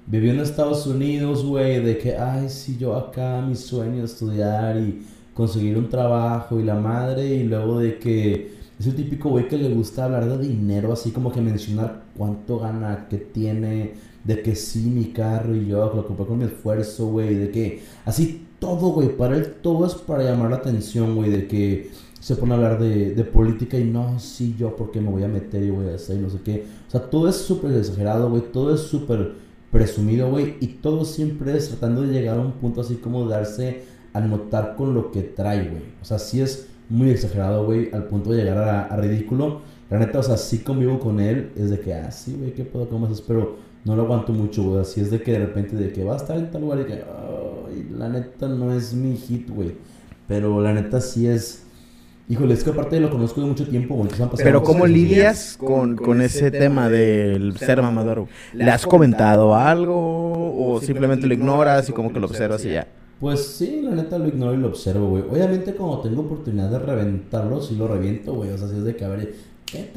vivió en Estados Unidos, güey, de que, ay, sí, yo acá, mi sueño es estudiar y conseguir un trabajo y la madre, y luego de que es el típico güey que le gusta hablar de dinero, así como que mencionar cuánto gana, qué tiene, de que sí, mi carro y yo lo compré con mi esfuerzo, güey, de que así todo, güey, para él todo es para llamar la atención, güey, de que se pone a hablar de, de política y no, sí, yo porque me voy a meter y voy a hacer y no sé qué. O sea, todo es súper exagerado, güey, todo es súper presumido, güey, y todo siempre es tratando de llegar a un punto así como darse a notar con lo que trae, güey. O sea, sí es muy exagerado, güey, al punto de llegar a, ridículo. La neta, o sea, sí convivo con él, es de que, ah, sí, güey, qué puedo, cómo haces, pero no lo aguanto mucho, güey. Así es de que de repente, de que va a estar en tal lugar y que, la neta no es mi hit, güey. Pero la neta sí es. Híjole, es que aparte lo conozco de mucho tiempo, güey. Pero ¿cómo lidias con, con ese tema del ser mamador? ¿Le has comentado algo o simplemente lo ignoras y como que lo observas y ya? Pues sí, la neta lo ignoro y lo observo, güey. Obviamente cuando tengo oportunidad de reventarlo, sí lo reviento, güey. O sea, si es de que, a ver, qué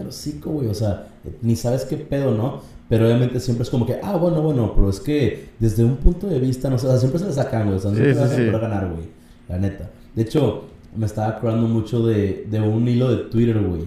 güey. O sea, ni sabes qué pedo, ¿no? Pero obviamente siempre es como que, ah, bueno, bueno, pero es que desde un punto de vista, no sé, o sea, siempre se le sacan, güey. O sea, Sí, siempre sí, sí. para ganar, güey. La neta. De hecho, me estaba acordando mucho de, de un hilo de Twitter, güey.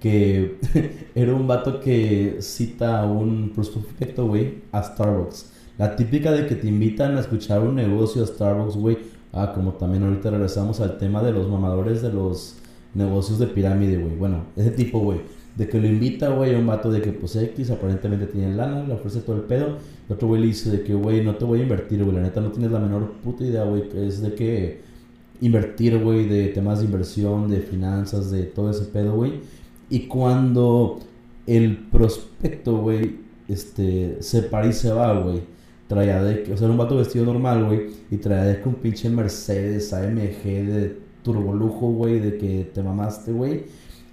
Que [laughs] era un vato que cita a un prospecto, güey, a Starbucks. La típica de que te invitan a escuchar un negocio a Starbucks, güey. Ah, como también ahorita regresamos al tema de los mamadores de los negocios de pirámide, güey. Bueno, ese tipo, güey. De que lo invita, güey, a un vato de que, pues, X aparentemente tiene lana, le ofrece todo el pedo. Y otro güey le dice de que, güey, no te voy a invertir, güey. La neta no tienes la menor puta idea, güey. Que es de que invertir, güey, de temas de inversión, de finanzas, de todo ese pedo, güey. Y cuando el prospecto, güey, este, se para y se va, güey. Traía de que, o sea, un vato vestido normal, güey. Y traía de que un pinche Mercedes AMG de turbolujo, güey, de que te mamaste, güey.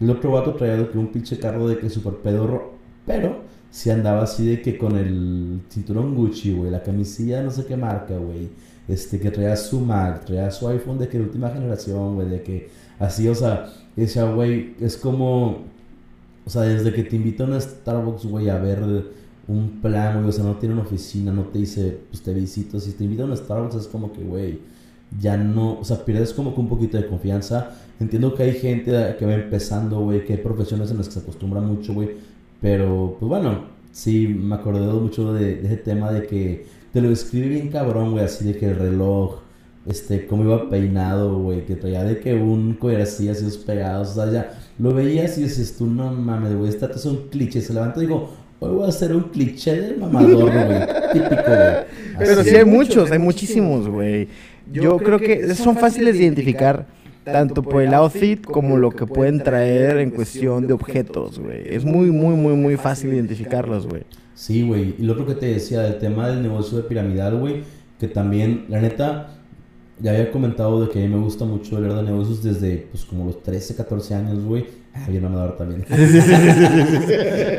Otro vato traía que un pinche carro de que super pedorro. Pero si andaba así de que con el cinturón Gucci, güey, la camisilla no sé qué marca, güey. Este, que traía su Mac, traía su iPhone de que de última generación, güey, de que así, o sea, ese güey es como, o sea, desde que te invitan a Starbucks, güey, a ver un plan, güey, o sea, no tiene una oficina, no te dice, pues te visito, si te invitan a Starbucks es como que, güey, ya no, o sea, pierdes como que un poquito de confianza. Entiendo que hay gente que va empezando, güey, que hay profesiones en las que se acostumbra mucho, güey, pero, pues bueno, sí, me acordé mucho de, de ese tema de que te lo describe bien cabrón, güey, así de que el reloj, este, cómo iba peinado, güey, que traía de que un collar así, así pegados, o sea, ya lo veías y dices tú, no mames, güey, este es un cliché, se levanta y digo, hoy voy a hacer un cliché del mamador, güey, típico, güey. Pero sí hay muchos, hay muchísimos, güey. Yo creo que son fáciles de identificar tanto por el outfit como lo que pueden traer en cuestión de objetos, güey. Es muy, muy, muy, muy fácil identificarlos, güey. Sí, güey. Y lo otro que te decía del tema del negocio de piramidal, güey, que también, la neta, ya había comentado de que a mí me gusta mucho hablar de negocios desde, pues, como los 13, 14 años, güey. Ah, bien mamador también. [laughs]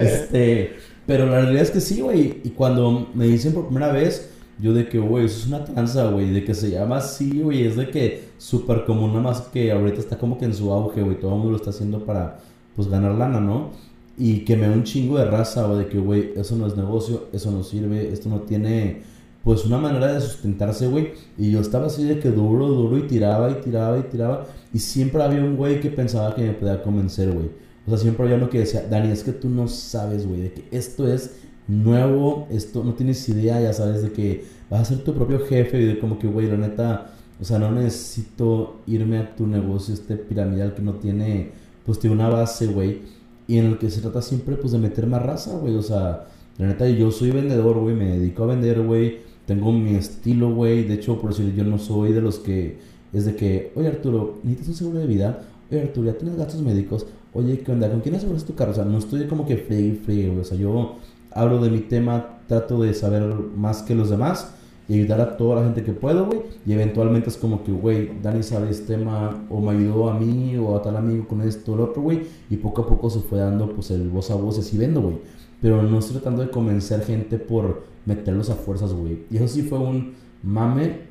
este, pero la realidad es que sí, güey. Y cuando me dicen por primera vez, yo de que, güey, eso es una tranza, güey. De que se llama así, güey. Es de que súper común, nada más que ahorita está como que en su auge, güey. Todo el mundo lo está haciendo para, pues, ganar lana, ¿no? Y que me da un chingo de raza, güey, de que, güey, eso no es negocio, eso no sirve, esto no tiene, pues, una manera de sustentarse, güey. Y yo estaba así de que duro, duro, y tiraba, y tiraba, y tiraba. Y siempre había un güey que pensaba que me podía convencer, güey. O sea, siempre había uno que decía, Dani, es que tú no sabes, güey, de que esto es nuevo, esto no tienes idea, ya sabes, de que vas a ser tu propio jefe y de como que, güey, la neta, o sea, no necesito irme a tu negocio este piramidal que no tiene, pues, tiene una base, güey y en el que se trata siempre pues de meter más raza, güey. O sea, la neta yo soy vendedor, güey, me dedico a vender, güey. Tengo mi estilo, güey. De hecho, por decir, yo no soy de los que es de que, oye Arturo, necesitas un seguro de vida. Oye Arturo, ya tienes gastos médicos. Oye, ¿qué onda? ¿Con quién aseguras tu carro? O sea, no estoy como que free, free. O sea, yo hablo de mi tema, trato de saber más que los demás. y ayudar a toda la gente que puedo, güey. Y eventualmente es como que, güey, Dani sabe este tema o me ayudó a mí o a tal amigo con esto o lo otro, güey. Y poco a poco se fue dando pues el voz a voz y así vendo, güey. Pero no estoy tratando de convencer gente por meterlos a fuerzas, güey. Y eso sí fue un mame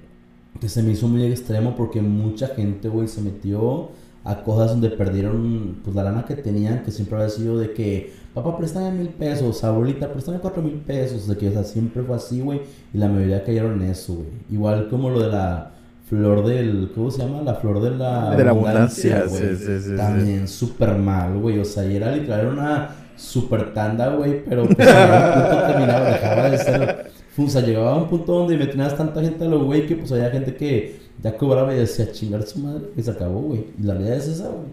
que se me hizo muy extremo porque mucha gente, güey, se metió a cosas donde perdieron pues la lana que tenían, que siempre había sido de que, papá, préstame mil pesos, abuelita, préstame cuatro mil pesos, de que, o sea, siempre fue así, güey, y la mayoría cayeron en eso, güey. Igual como lo de la flor del, ¿cómo se llama? La flor de la... De la abundancia, sí, sí, sí, También súper mal, güey, o sea, y era literal era una super tanda, güey, pero pues a un punto terminaba, dejaba de ser... O sea, llegaba a un punto donde me tenías tanta gente a lo güey que pues había gente que ya cobraba y decía chingar su madre y se acabó, güey. Y la realidad es esa, güey.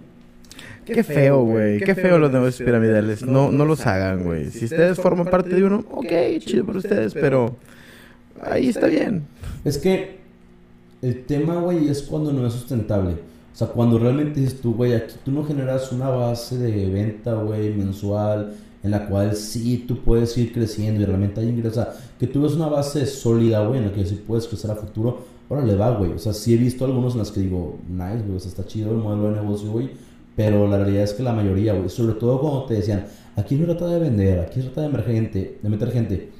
Qué feo, güey. Qué feo los negocios piramidales. No, no los hagan, güey. Si ustedes forman parte de uno, ok, chido por ustedes, pero ahí está bien. Es que el tema, güey, es cuando no es sustentable. O sea, cuando realmente dices tú, güey, aquí tú no generas una base de venta, güey, mensual, en la cual sí tú puedes ir creciendo y realmente hay ingresos. O sea, que tú ves una base sólida, güey, en la que sí puedes crecer a futuro. Ahora le va, güey. O sea, sí he visto algunos en las que digo, nice, güey, o sea, está chido el modelo de negocio, güey. Pero la realidad es que la mayoría, güey, sobre todo cuando te decían, aquí no trata de vender, aquí trata de meter gente, de meter gente.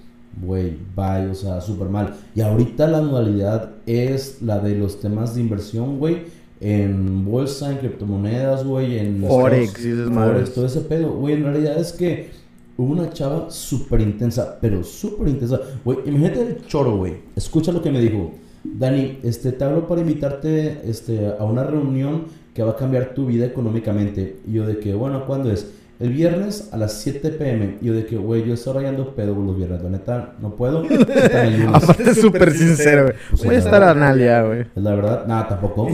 Güey, bye, o sea, súper mal. Y ahorita la modalidad es la de los temas de inversión, güey en bolsa, en criptomonedas, güey, en Forex, Forex, todo ese pedo. Güey, en realidad es que hubo una chava súper intensa, pero súper intensa. Güey, imagínate el choro, güey. Escucha lo que me dijo. Dani, este, te hablo para invitarte este, a una reunión que va a cambiar tu vida económicamente. Y yo de que, bueno, ¿cuándo es? El viernes a las 7 pm. Y yo de que, güey, yo estoy rayando pedo los viernes. La neta, no puedo. [laughs] Aparte, súper sincero, güey. Pues Voy a estar a Nalia, güey. Es la verdad. Nada, [laughs] tampoco.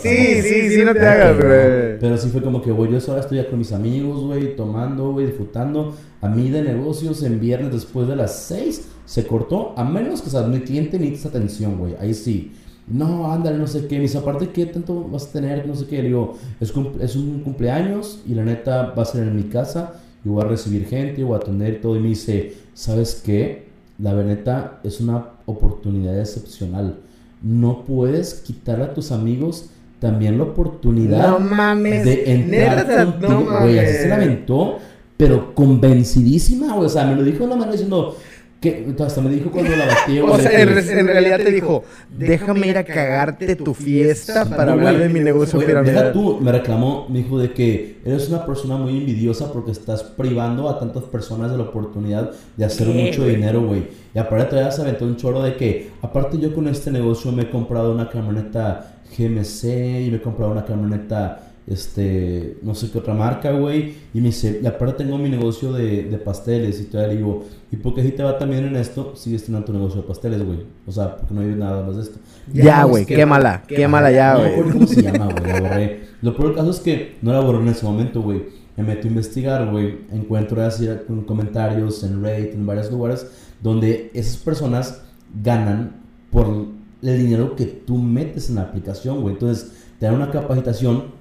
sí, sí, sí, no te hagas, güey. Pero sí fue como que, güey, yo ahora estoy ya con mis amigos, güey, tomando, güey, disfrutando. A mí de negocios en viernes después de las 6 se cortó. A menos que, o sea, mi cliente necesita atención, güey. Ahí sí no, ándale, no sé qué. Me dice, aparte, ¿qué tanto vas a tener? No sé qué. Le digo, es, es un cumpleaños y la neta va a ser en mi casa. Y voy a recibir gente, voy a atender todo. Y me dice, ¿sabes qué? La neta es una oportunidad excepcional. No puedes quitar a tus amigos también la oportunidad de entrar contigo. Güey, así se lamentó, pero convencidísima, O sea, me lo dijo de una manera diciendo que hasta me dijo cuando la batí. [laughs] o sea, en, realidad te dijo, déjame ir a cagarte tu fiesta para hablar de mi negocio piramidal. tú, me reclamó, me dijo de que eres una persona muy envidiosa porque estás privando a tantas personas de la oportunidad de hacer mucho dinero, güey. Y aparte todavía se aventó un choro de que, aparte yo con este negocio me he comprado una camioneta GMC y me he comprado una camioneta este, no sé qué otra marca, güey. Y me dice, y aparte tengo mi negocio de, de pasteles. Y todavía le digo, ¿y por qué si te va también en esto? Sigues teniendo tu negocio de pasteles, güey. O sea, porque no hay nada más de esto. Ya, güey, quémala, quémala ya, güey. No cómo se llama, güey, la borré. Lo peor del caso es que no la borré en ese momento, güey. Me meto a investigar, güey. Encuentro así comentarios en Reddit, en varios lugares, donde esas personas ganan por el dinero que tú metes en la aplicación, güey. Entonces, te dan una capacitación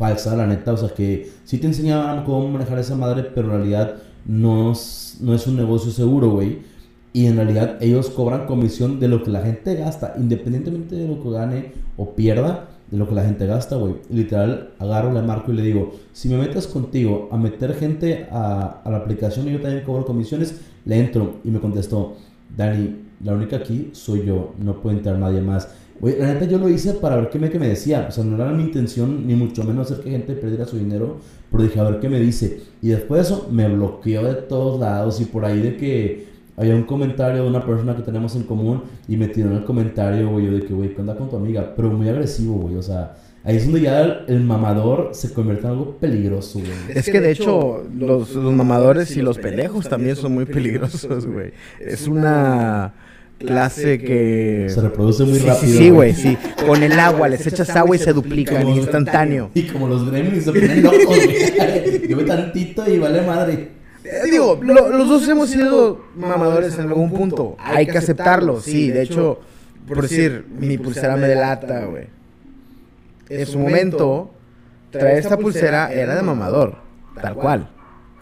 falsa, la neta. O sea, que sí te enseñaban cómo manejar esa madre, pero en realidad no es, no es un negocio seguro, güey. Y en realidad ellos cobran comisión de lo que la gente gasta, independientemente de lo que gane o pierda, de lo que la gente gasta, güey. Literal, agarro, le marco y le digo, si me metes contigo a meter gente a, a la aplicación y yo también cobro comisiones, le entro. Y me contestó, Dani, la única aquí soy yo, no puede entrar nadie más. Güey, la neta yo lo hice para ver qué me, qué me decía. O sea, no era mi intención, ni mucho menos hacer que gente perdiera su dinero. Pero dije, a ver qué me dice. Y después de eso, me bloqueó de todos lados. Y por ahí de que había un comentario de una persona que tenemos en común. Y me tiró en el comentario, güey, yo de que, güey, ¿qué onda con tu amiga? Pero muy agresivo, güey. O sea, ahí es donde ya el, mamador se convierte en algo peligroso, güey. Es que de hecho, los, los mamadores y los pendejos también son muy peligrosos, güey. Es una clase que... Se reproduce muy rápido. Sí, güey, sí. Con el agua, les echas agua y se duplican instantáneo. Y como los gremlins se ponen locos, güey. Yo tantito y vale madre. Eh, digo, los dos hemos sido mamadores en algún punto. Hay que aceptarlo, sí. De hecho, por decir, mi pulsera me delata, güey. En su momento, traer esta pulsera era de mamador, tal cual.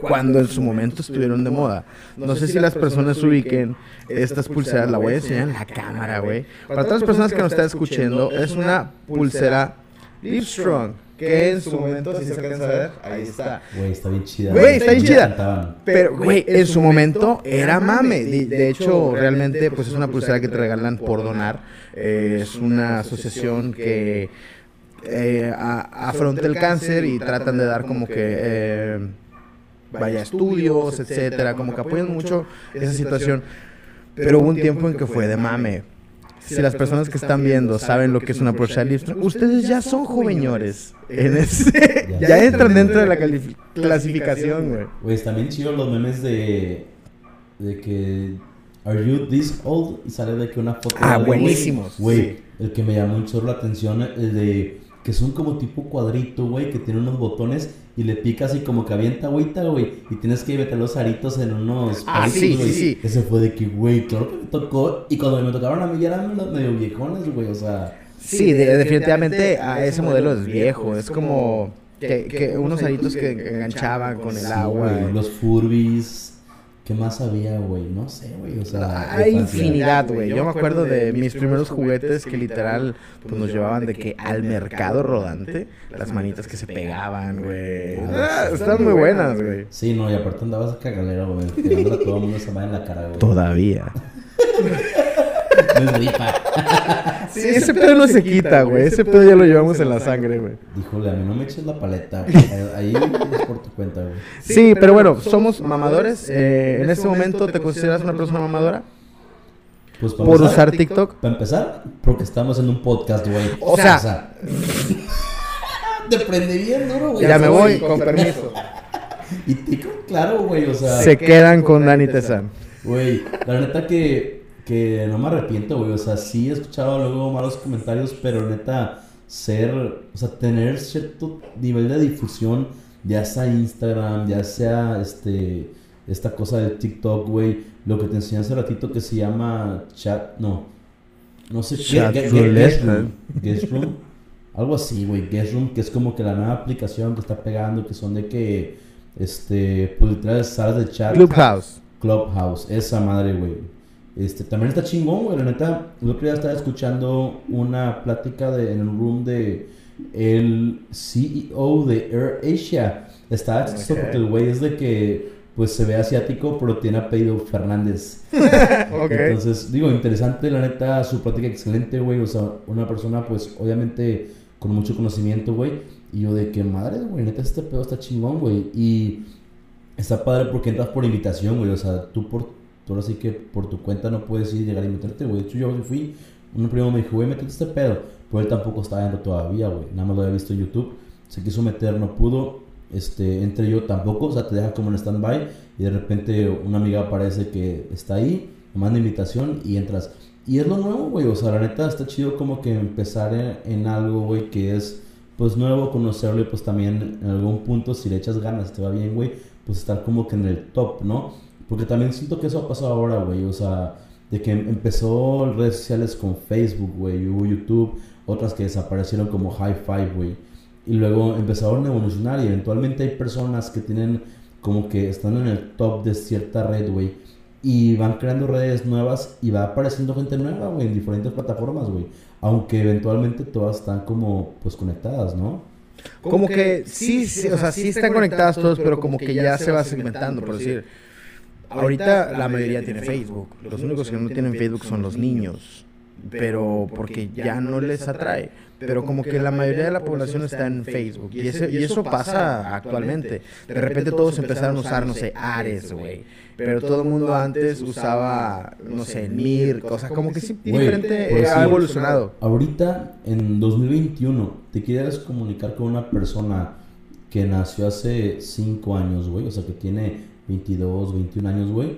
Cuando en su momento estuvieron de moda. No sé si las personas ubiquen estas pulseras, la voy a enseñar en la cámara, güey. Para todas las personas que nos están escuchando, es una pulsera Livestrong, que en su momento, si se alcanza a ver, ahí está. Güey, está bien chida. Güey, está bien chida. Pero, güey, en su momento era mame. De, de hecho, realmente, pues es una pulsera que te regalan por donar. Eh, es una asociación que eh, a- afronta el cáncer y tratan de dar como que eh, vaya estudios, etcétera, como que apoyan mucho esa situación. Pero hubo un tiempo en que fue de mame. Si las personas que están viendo saben lo que es una pulsera Livestrong, ustedes ya son joveñores. En [laughs] ese, ya entran dentro de la clasificación, güey. Güey, están bien chidos los memes de. de que. Are you this old? Y sale de que una foto. Ah, de buenísimos. Güey, Sí. el que me llamó chorro la atención, el de. que son como tipo cuadrito, güey, que tiene unos botones y le picas y como que avienta agüita, güey. Y tienes que meter los aritos en unos. Ah, palitos, sí, güey. sí, sí. Ese fue de que, güey, claro que me tocó. Y cuando me tocaron a mí ya eran los medio viejones, güey, o sea. Sí, de- definitivamente a ese modelo es viejo. Es como que, que unos aritos que enganchaban con el Sí, agua. güey, los Furbis. ¿Qué más había, güey? No sé, güey. O sea, Hay infinidad, güey. Yo me acuerdo de mis primeros juguetes que literal pues, nos llevaban de que al mercado rodante, las manitas que se pegaban, güey. Ah, están muy buenas, güey. Sí, no, y aparte andabas a cagalero, güey. A todo el mundo esa madre en la cara, güey. Todavía. [laughs] No es gripa. Sí, ese pedo no se quita, güey. Ese pedo ya lo llevamos en la sangre, güey. Díjole, a mí no me eches la paleta, [laughs] güey. Ahí es por tu cuenta, güey. Sí, pero bueno, somos mamadores. Eh, en este momento, ¿te consideras una persona mamadora? Pues para Por usar TikTok. Para empezar, porque estamos en un podcast, güey. O sea- [laughs] te prende bien duro, güey. Ya me voy, con permiso. [laughs] Y TikTok, claro, güey, o sea. Se quedan con Dani Tezan. Güey, la neta que, que no me arrepiento, güey. O sea, sí he escuchado luego malos comentarios, pero neta, ser, o sea, tener cierto nivel de difusión, ya sea Instagram, ya sea este, esta cosa de TikTok, güey. Lo que te enseñé hace ratito que se llama chat, no, no sé, Chat Get- Get- roulette, Guest Room, ¿eh? Guest Room, algo así, güey. Guest Room, que es como que la nueva aplicación que está pegando, que son de que, este, pues literal, salas de chat. Clubhouse. Clubhouse, esa madre, güey. Este, también está chingón, güey. La neta, el otro día estaba escuchando una plática de, en el room de el CEO de Air Asia. Estaba chistoso porque el güey es de que, pues, se ve asiático, pero tiene apellido Fernández. [laughs] Entonces, digo, interesante, la neta, su plática excelente, güey. O sea, una persona, pues, obviamente, con mucho conocimiento, güey. Y yo de que, madre, güey, neta, este pedo está chingón, güey. Y está padre porque entras por invitación, güey. O sea, tú por, tú ahora sí que por tu cuenta no puedes ir llegar y meterte, güey. De hecho, yo fui, un primo me dijo, güey, métete este pedo. Pues él tampoco estaba dentro todavía, güey. Nada más lo había visto en YouTube. Se quiso meter, no pudo. Este, entre yo tampoco, o sea, te deja como en stand-by y de repente una amiga aparece que está ahí, manda invitación y entras. Y es lo nuevo, güey, o sea, la neta está chido como que empezar en, en algo, güey, que es pues nuevo, conocerlo y pues también en algún punto si le echas ganas, te va bien, güey, pues estar como que en el top, ¿no? Porque también siento que eso ha pasado ahora, güey, o sea, de que empezó redes sociales con Facebook, güey, hubo YouTube, otras que desaparecieron como High Five, güey. Y luego empezaron a evolucionar y eventualmente hay personas que tienen como que están en el top de cierta red, güey. Y van creando redes nuevas y va apareciendo gente nueva, güey, en diferentes plataformas, güey. Aunque eventualmente todas están como, pues, conectadas, ¿no? Como que sí, sí, o sea, sí están conectadas todos, pero como que ya se va segmentando, por decir. Ahorita la mayoría tiene Facebook. Los únicos que no tienen Facebook son los niños. Pero porque ya no les atrae. Pero como que la mayoría de la población está en Facebook. Y, ese, y eso pasa actualmente. De repente todos empezaron a usar, no sé, Ares, güey. Pero todo el mundo antes usaba, no sé, Mir, cosas como que sí, diferente, pues ha sí. evolucionado. Ahorita, en 2021, te quieres comunicar con una persona que nació hace 5 años, güey, o sea, que tiene 22, 21 años, güey,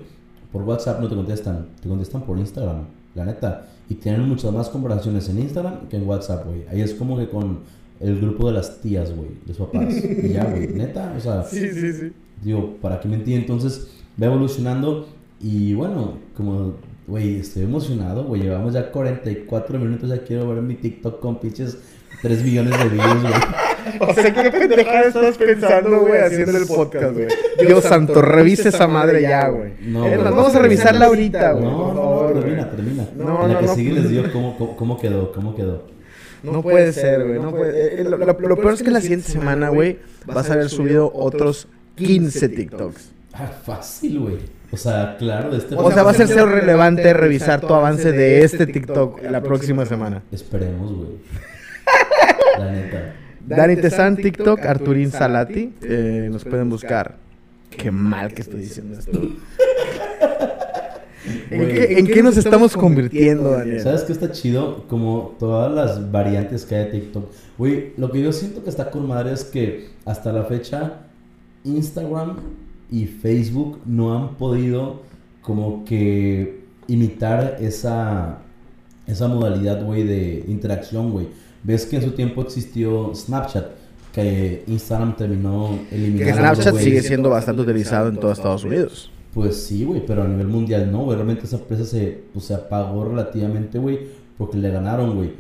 por WhatsApp no te contestan, te contestan por Instagram, la neta. Y tienen muchas más conversaciones en Instagram que en WhatsApp, güey. Ahí es como que con el grupo de las tías, güey, de sus papás. Y ya, güey, [laughs] neta, o sea, Sí, sí, sí. digo, para que me entiendan, entonces va evolucionando y bueno, como, güey, estoy emocionado, güey, llevamos ya 44 minutos, ya quiero ver mi TikTok con pinches 3 millones de videos, güey. O sea, ¿qué pendejada estás pensando, güey, haciendo el podcast, güey? Dios santo, revisa esa madre ya, güey. No, eh, vamos a revisarla ahorita, güey. No, no, termina, termina. No, en la que sigue les digo cómo, cómo, quedó, cómo quedó. No, puede ser, güey. No puede. Eh, lo, lo, peor es que la siguiente semana, güey, vas a haber subido otros 15 TikToks. Ah, fácil, güey. O sea, claro, de este O sea, va a ser ser relevante revisar tu avance de este TikTok la próxima semana. Esperemos, güey. La neta. Dani Tesan, TikTok, Arturín Salati. Eh, nos pueden buscar. Qué mal que estoy diciendo esto. [laughs] ¿En qué, nos estamos convirtiendo, Daniel? ¿Sabes qué está chido? Como todas las variantes que hay de TikTok. Güey, lo que yo siento que está con madre es que hasta la fecha Instagram y Facebook no han podido como que imitar esa, esa modalidad, güey, de interacción, güey. Ves que en su tiempo existió Snapchat, que Instagram terminó eliminando. Que Snapchat sigue siendo bastante utilizado en todos Estados Unidos. Pues sí, güey, pero a nivel mundial no, güey. Realmente esa empresa se, pues, se apagó relativamente, güey, porque le ganaron, güey.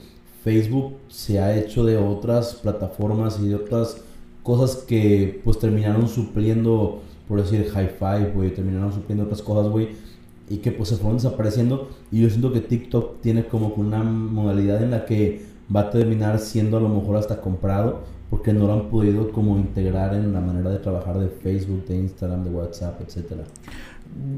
Facebook se ha hecho de otras plataformas y de otras cosas que pues terminaron supliendo por decir hi-fi, güey, terminaron supliendo otras cosas, güey, y que pues se fueron desapareciendo. Y yo siento que TikTok tiene como una modalidad en la que va a terminar siendo a lo mejor hasta comprado, porque no lo han podido como integrar en la manera de trabajar de Facebook, de Instagram, de WhatsApp, etcétera.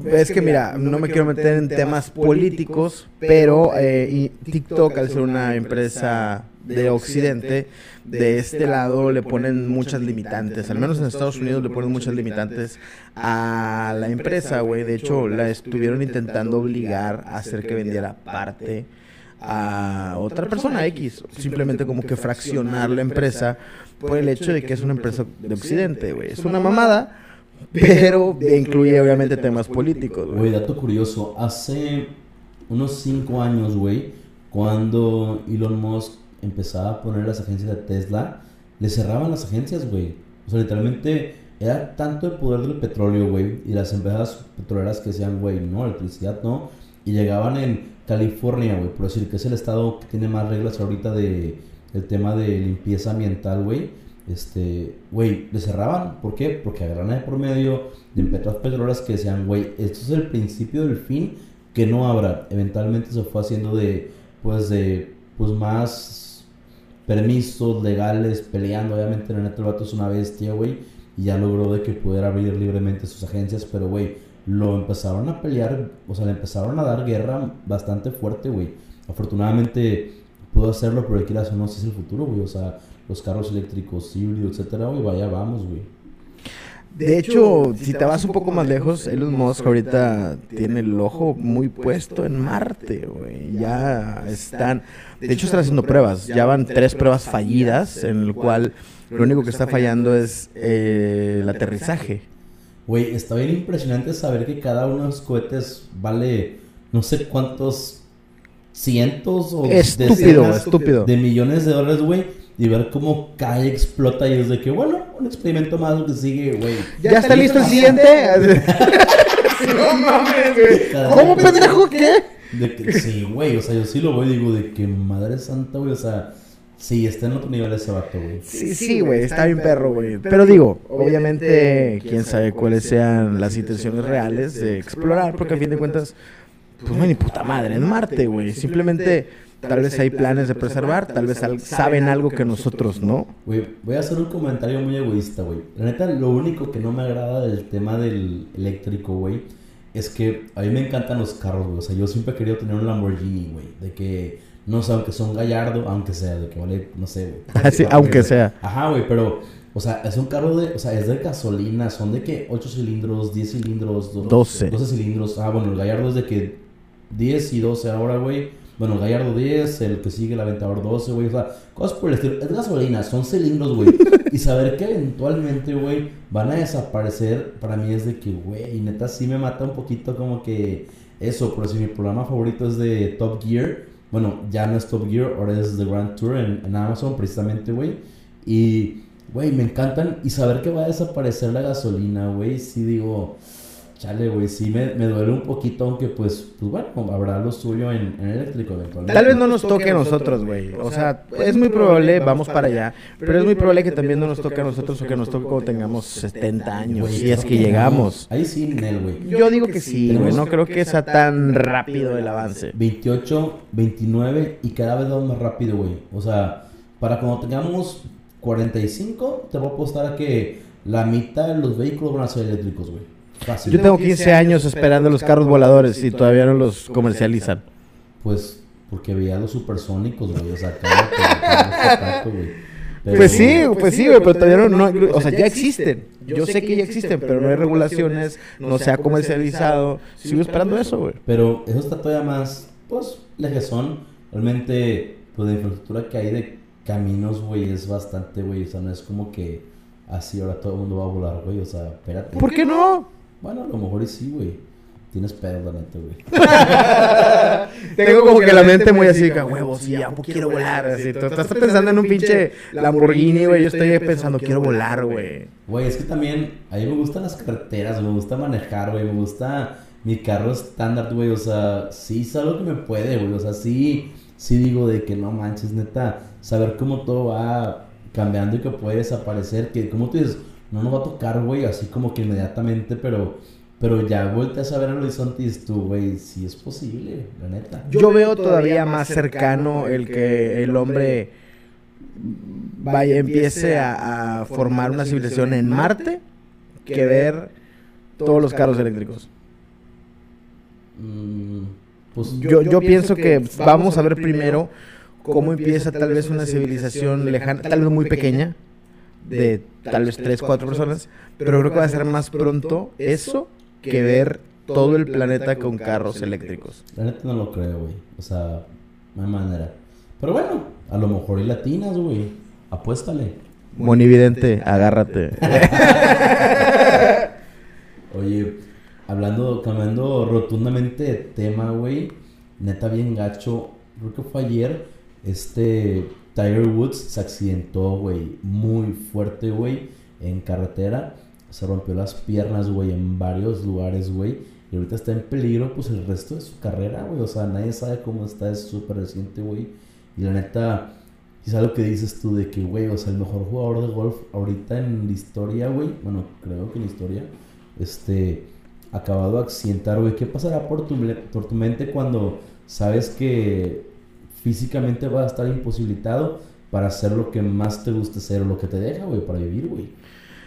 Es que mira, no me quiero meter en temas políticos, pero eh, TikTok al ser una empresa de Occidente, de este lado le ponen muchas limitantes. Al menos en Estados Unidos le ponen muchas limitantes a la empresa, güey. De hecho, la estuvieron intentando obligar a hacer que vendiera parte a otra persona X. Simplemente como que fraccionar la empresa por el hecho de que es una empresa de Occidente, güey. Es una mamada. Pero incluye obviamente temas políticos, güey. dato curioso. Hace unos cinco años, güey, cuando Elon Musk empezaba a poner las agencias de Tesla, le cerraban las agencias, güey. O sea, literalmente era tanto el poder del petróleo, güey, y las empresas petroleras que decían, güey, no, electricidad no, y llegaban en California, güey, por decir que es el estado que tiene más reglas ahorita de el tema de limpieza ambiental, güey. Este, güey, le cerraban, ¿por qué? Porque agarran de por medio de empresas petroleras que decían, güey, esto es el principio del fin, que no habrá. Eventualmente se fue haciendo de, pues, de, pues, más permisos legales, peleando. Obviamente, el neto vato es una bestia, güey. Y ya logró de que pudiera abrir libremente sus agencias. Pero, güey, lo empezaron a pelear, o sea, le empezaron a dar guerra bastante fuerte, güey. Afortunadamente pudo hacerlo, pero quieras o no, si es el futuro, güey. O sea, los carros eléctricos, híbridos, etcétera, güey, vaya, vamos, güey. De hecho, si te vas un poco más lejos, Elon Musk ahorita tiene el ojo muy puesto en Marte, güey. Ya están, de hecho están haciendo pruebas, ya van tres pruebas fallidas, en el cual lo único que está fallando es eh, el aterrizaje. Güey, está bien impresionante saber que cada uno de los cohetes vale no sé cuántos cientos o estúpido, estúpido. de millones de dólares, güey y ver cómo cae, explota y es de que, bueno, un experimento más lo que sigue, güey. ¿Ya, está listo el siguiente? [laughs] no mames, güey. ¿Cómo pendejo qué? De que, sí, güey, o sea, yo sí lo voy y digo de que madre santa, güey, o sea, sí, está en otro nivel ese vato, güey. Sí, sí, güey, está bien perro, güey. Pero digo, obviamente, quién sabe cuáles sean las intenciones reales de explorar, porque a fin de cuentas, pues no ni puta madre en Marte, güey. Simplemente Tal, vez hay planes de preservar, tal vez saben algo que nosotros no. Güey, voy a hacer un comentario muy egoísta, güey. La neta, lo único que no me agrada del tema del eléctrico, güey, es que a mí me encantan los carros, güey. O sea, yo siempre he querido tener un Lamborghini, güey. De que, no sé, aunque son gallardo, aunque sea, de que vale, no sé, güey. Así, aunque sea. Ajá, güey, pero, o sea, es un carro de, o sea, es de gasolina, son de que 8 cilindros, 10 cilindros, 12. 12 cilindros. Ah, bueno, el gallardo es de que 10 y 12 ahora, güey. Bueno, Gallardo 10, el que sigue el Aventador 12, güey. O sea, cosas por el estilo. Es gasolina, son cilindros, güey. y saber que eventualmente, güey, van a desaparecer, para mí es de que, güey, neta sí me mata un poquito como que eso. Por si mi programa favorito es de Top Gear. Bueno, ya no es Top Gear, ahora es The Grand Tour en, Amazon, precisamente, güey. Y, güey, me encantan. Y saber que va a desaparecer la gasolina, güey, sí digo chale, güey, sí me, me duele un poquito, aunque pues, pues bueno, habrá lo suyo en, en eléctrico eventualmente. Tal vez no nos toque a nosotros, güey. O sea, es muy probable, vamos para allá. Pero es muy probable que también no nos toque a nosotros o que nos toque cuando tengamos 70 años. Si es que llegamos. Ahí sí, Nel, güey. Yo digo que sí, güey. No creo que sea tan rápido el avance. 28, 29 y cada vez vamos más rápido, güey. O sea, para cuando tengamos 45, te voy a apostar a que la mitad de los vehículos van a ser eléctricos, güey. Fácil. Yo tengo 15 años esperando los carros voladores y todavía no los comercializan. Pues porque veía los supersónicos, güey. O sea, güey. Pero- Pues sí, pues sí, güey, pero todavía no, no- o sea, ya existen. Yo sé que ya existen, pero no hay regulaciones, no se ha comercializado. Sigo esperando eso, güey. Pero eso está todavía más, pues, lejezón. Realmente, pues, la infraestructura que hay de caminos, güey, es bastante, güey. O sea, no es como que así ahora todo el mundo va a volar, güey. O sea, espérate. ¿Por qué no? Bueno, a lo mejor y sí, güey. Tienes pedo, la neta, güey. [laughs] Tengo como que la mente muy así, que huevos, sí, ya quiero volar. Así, tú estás pensando en un pinche Lamborghini, güey. Yo estoy pensando, quiero volar, güey. Güey, es que también a mí me gustan las carreteras, me gusta manejar, güey, me gusta mi carro estándar, güey, o sea, sí es algo que me puede, güey, o sea, sí, sí digo de que no manches, neta, saber cómo todo va cambiando y que puede desaparecer, que como tú dices, no nos va a tocar, güey, así como que inmediatamente, pero, pero ya volteas a ver el horizonte y dices tú, güey, sí es posible, la neta. Yo veo todavía más cercano el que el hombre vaya, empiece a, a formar una civilización en Marte que ver todos los carros eléctricos. Mm, pues Yo, yo pienso que vamos a ver primero cómo empieza tal vez una civilización lejana, tal vez muy pequeña, de tal vez 3, 4 personas, pero creo que va a ser más pronto eso que ver todo el planeta con carros eléctricos. La neta no lo creo, güey. O sea, no hay manera. Pero bueno, a lo mejor hay latinas, güey. Apuéstale. Monividente, agárrate. [laughs] Oye, hablando, cambiando rotundamente de tema, güey. Neta bien gacho. Creo que fue ayer. Este Tiger Woods se accidentó, güey. Muy fuerte, güey. En carretera. Se rompió las piernas, güey, en varios lugares, güey. Y ahorita está en peligro, pues, el resto de su carrera, güey. O sea, nadie sabe cómo está. Es súper reciente, güey. Y la neta, es algo que dices tú de que, güey, o sea, el mejor jugador de golf ahorita en la historia, güey. Bueno, creo que en la historia este, acabado de accidentar, güey, ¿qué pasará por tu mente cuando sabes que físicamente vas a estar imposibilitado para hacer lo que más te gusta hacer o lo que te deja, güey, para vivir, güey?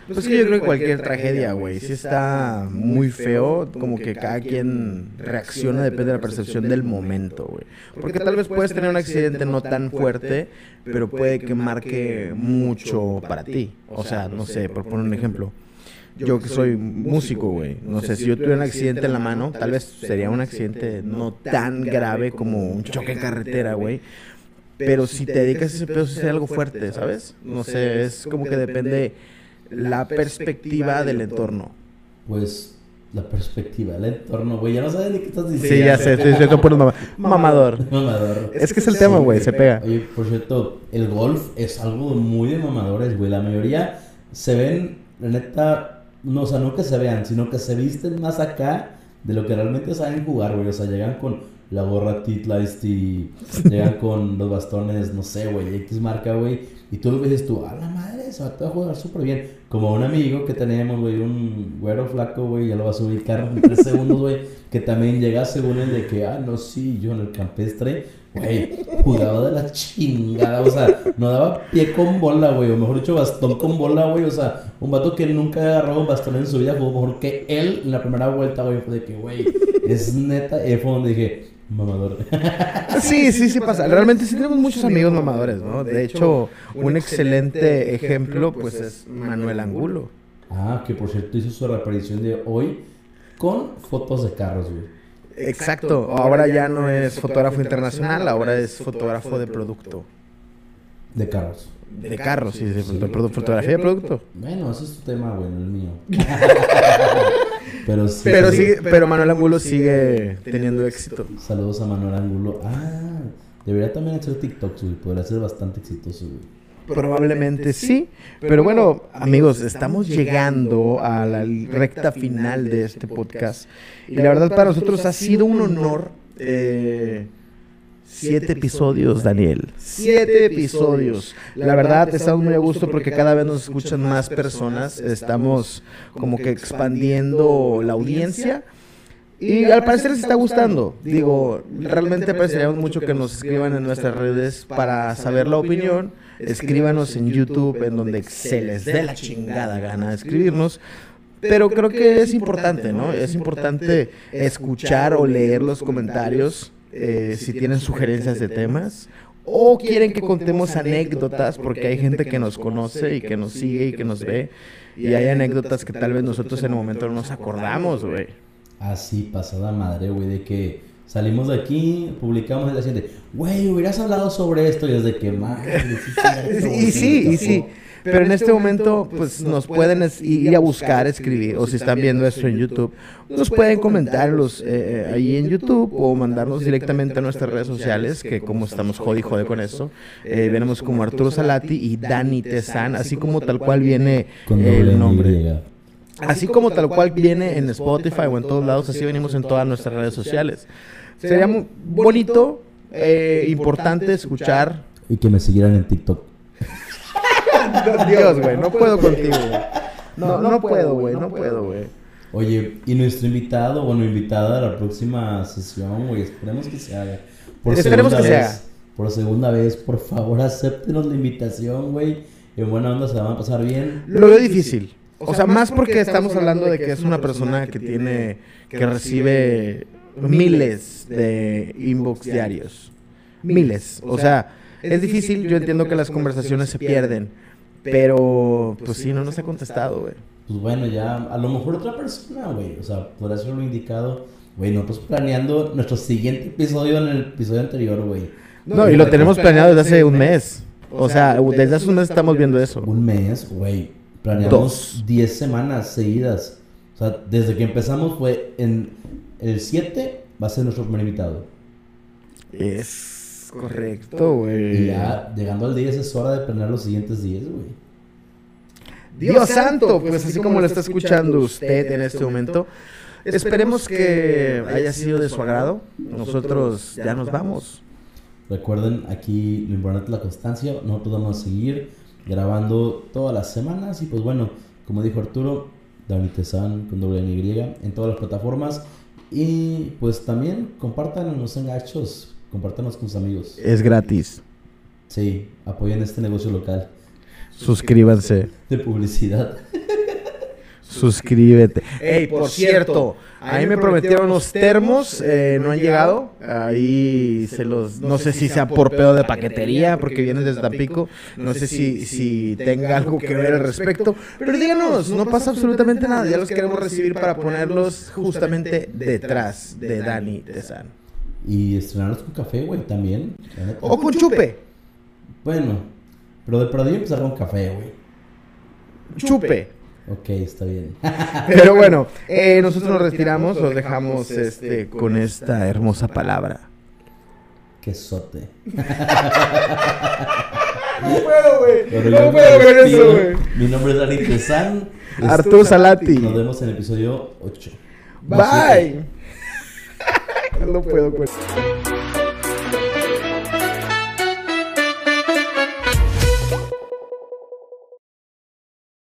Pues es que yo creo que cualquier tragedia, güey, si está muy feo, como que cada quien reacciona depende de la percepción del momento, güey. Porque tal vez puedes tener un accidente no tan fuerte, pero puede que marque mucho para ti. O sea, no sé, por poner un ejemplo. Yo que soy músico, güey, no sé, si yo tuviera un accidente en la mano, tal vez sería un accidente no tan grave como un choque en carretera, güey. Pero si te dedicas a ese pedo, sería algo fuerte, ¿sabes? No sé, es como que depende la perspectiva del entorno. Pues la perspectiva, el entorno, güey, ya no sabes ni qué estás diciendo. Sí, ya sé, estoy diciendo por mamá. Mamador. Mamador. [laughs] Es que es el tema, güey, se pega. Oye, por cierto, el golf es algo muy de mamadores, güey. La mayoría se ven, la neta, no, o sea, no que se vean, sino que se visten más acá de lo que realmente saben jugar, güey. O sea, llegan con la gorra Titleist y [laughs] llegan con los bastones, no sé, güey, X marca, güey. Y tú lo ves tú, a la madre, se va a jugar súper bien. Como un amigo que tenemos, güey, un güero flaco, güey, ya lo vas a ubicar en tres segundos, güey, que también llega según el de que, ah, no, sí, yo en el campestre, güey, jugaba de la chingada, o sea, no daba pie con bola, güey, o mejor dicho, bastón con bola, güey, o sea, un vato que nunca agarró un bastón en su vida jugó mejor que él en la primera vuelta, güey, fue de que, güey, es neta, y ahí fue donde dije, mamador. Sí, sí, sí pasa. Realmente sí tenemos muchos amigos mamadores, ¿no? De hecho, un excelente ejemplo, pues es Manuel Angulo. Ah, que por cierto hizo su reaparición de hoy con fotos de carros, güey. Exacto. Ahora ya no es fotógrafo internacional, ahora es fotógrafo de producto. De carros. De carros, sí, sí, de produ- fotografía de producto. Bueno, ese es tu tema, güey, no el mío. [laughs] Pero sí. Pero sí, pero Manuel Angulo sigue teniendo éxito. Saludos a Manuel Angulo. Ah, debería también hacer TikTok, güey. Podría ser bastante exitoso, güey. Probablemente sí. Pero bueno, amigos, estamos llegando a la recta final de este podcast. Y la verdad para nosotros ha sido un honor. Eh, siete episodios, Daniel. Siete episodios. La verdad, estamos muy a gusto porque cada vez nos escuchan más personas. Estamos como que expandiendo la audiencia. Y al parecer les está gustando. Digo, realmente apreciaríamos mucho que nos escriban en nuestras redes para saber la opinión. Escríbanos en YouTube, en donde se les dé la chingada gana de escribirnos. Pero creo que es importante, ¿no? Es importante escuchar o leer los comentarios eh, si tienen sugerencias de temas o quieren que contemos anécdotas porque hay gente que nos conoce y que nos sigue y que nos ve y hay anécdotas que tal vez nosotros en el momento no nos acordamos, güey. Así, pasada madre, güey, de que salimos de aquí, publicamos el siguiente, güey, hubieras hablado sobre esto y es de que, madre, [laughs] y sí, y sí. Pero en este momento, pues nos pueden ir a buscar, escribir, o si están viendo esto en YouTube, nos pueden comentarlos eh, ahí en YouTube o mandarnos directamente a nuestras redes sociales, que como estamos jodi jode con eso, eh, venimos como Arturo Salati y Dani Tezan, así como tal cual viene el nombre. Así como tal cual viene en Spotify o en todos lados, así venimos en todas nuestras redes sociales. Sería muy bonito, eh, importante escuchar. Y que me siguieran en TikTok. [laughs] Dios, güey, no puedo contigo, No, no puedo, güey, no puedo, güey. Oye, y nuestro invitado, bueno, invitada a la próxima sesión, güey, esperemos que se haga. Por esperemos que se haga. Por segunda vez, por favor, [laughs] acéptenos la invitación, güey. En buena onda se la van a pasar bien. Lo veo difícil. O sea, más porque estamos hablando de que es una persona que tiene, que recibe miles de inbox diarios. Miles. O sea, es difícil, yo entiendo que las conversaciones se pierden. Pero, pues sí, no nos ha contestado, güey. Pues bueno, ya, a lo mejor otra persona, güey. O sea, por eso lo indicado. Güey, nosotros planeando nuestro siguiente episodio en el episodio anterior, güey. No, y lo tenemos planeado desde hace un mes. O sea, desde hace un mes estamos viendo eso. Un mes, güey. Planeamos 10 semanas seguidas. O sea, desde que empezamos fue en el 7 va a ser nuestro primer invitado. Es correcto, güey. Y ya llegando al 10 es hora de planear los siguientes 10, güey. Dios, santo, pues, pues así como lo está escuchando usted en este momento, esperemos que haya sido de su agrado. Nosotros ya nos vamos. Recuerden, aquí lo importante es la constancia. Nosotros vamos a seguir grabando todas las semanas. Y pues bueno, como dijo Arturo, David Tesan con doble Y en todas las plataformas. Y pues también compartan, no sean gachos, compártanos con sus amigos. Es gratis. Sí, apoyen este negocio local. Suscríbanse. De publicidad. Suscríbete. Ey, por cierto, ahí me prometieron los termos, eh, no han llegado. Ahí se los, no sé si sea por pedo de paquetería, porque vienen desde Tampico. No sé si, si tenga algo que ver al respecto. Pero díganos, no pasa absolutamente nada. Ya los queremos recibir para ponerlos justamente detrás de Dani Tezan. Y estrenarlos con café, güey, también. O con chupe. Bueno, pero de perdí empezar con café, güey. Chupe. Ok, está bien. [laughs] Pero bueno, [laughs] eh, nosotros nos retiramos, los dejamos este, con esta hermosa palabra. [laughs] Quesote. no puedo, güey. No puedo con eso, güey. Mi nombre es Dani Tesan. Arturo Salati. Nos vemos en el episodio 8. Bye. no puedo eso.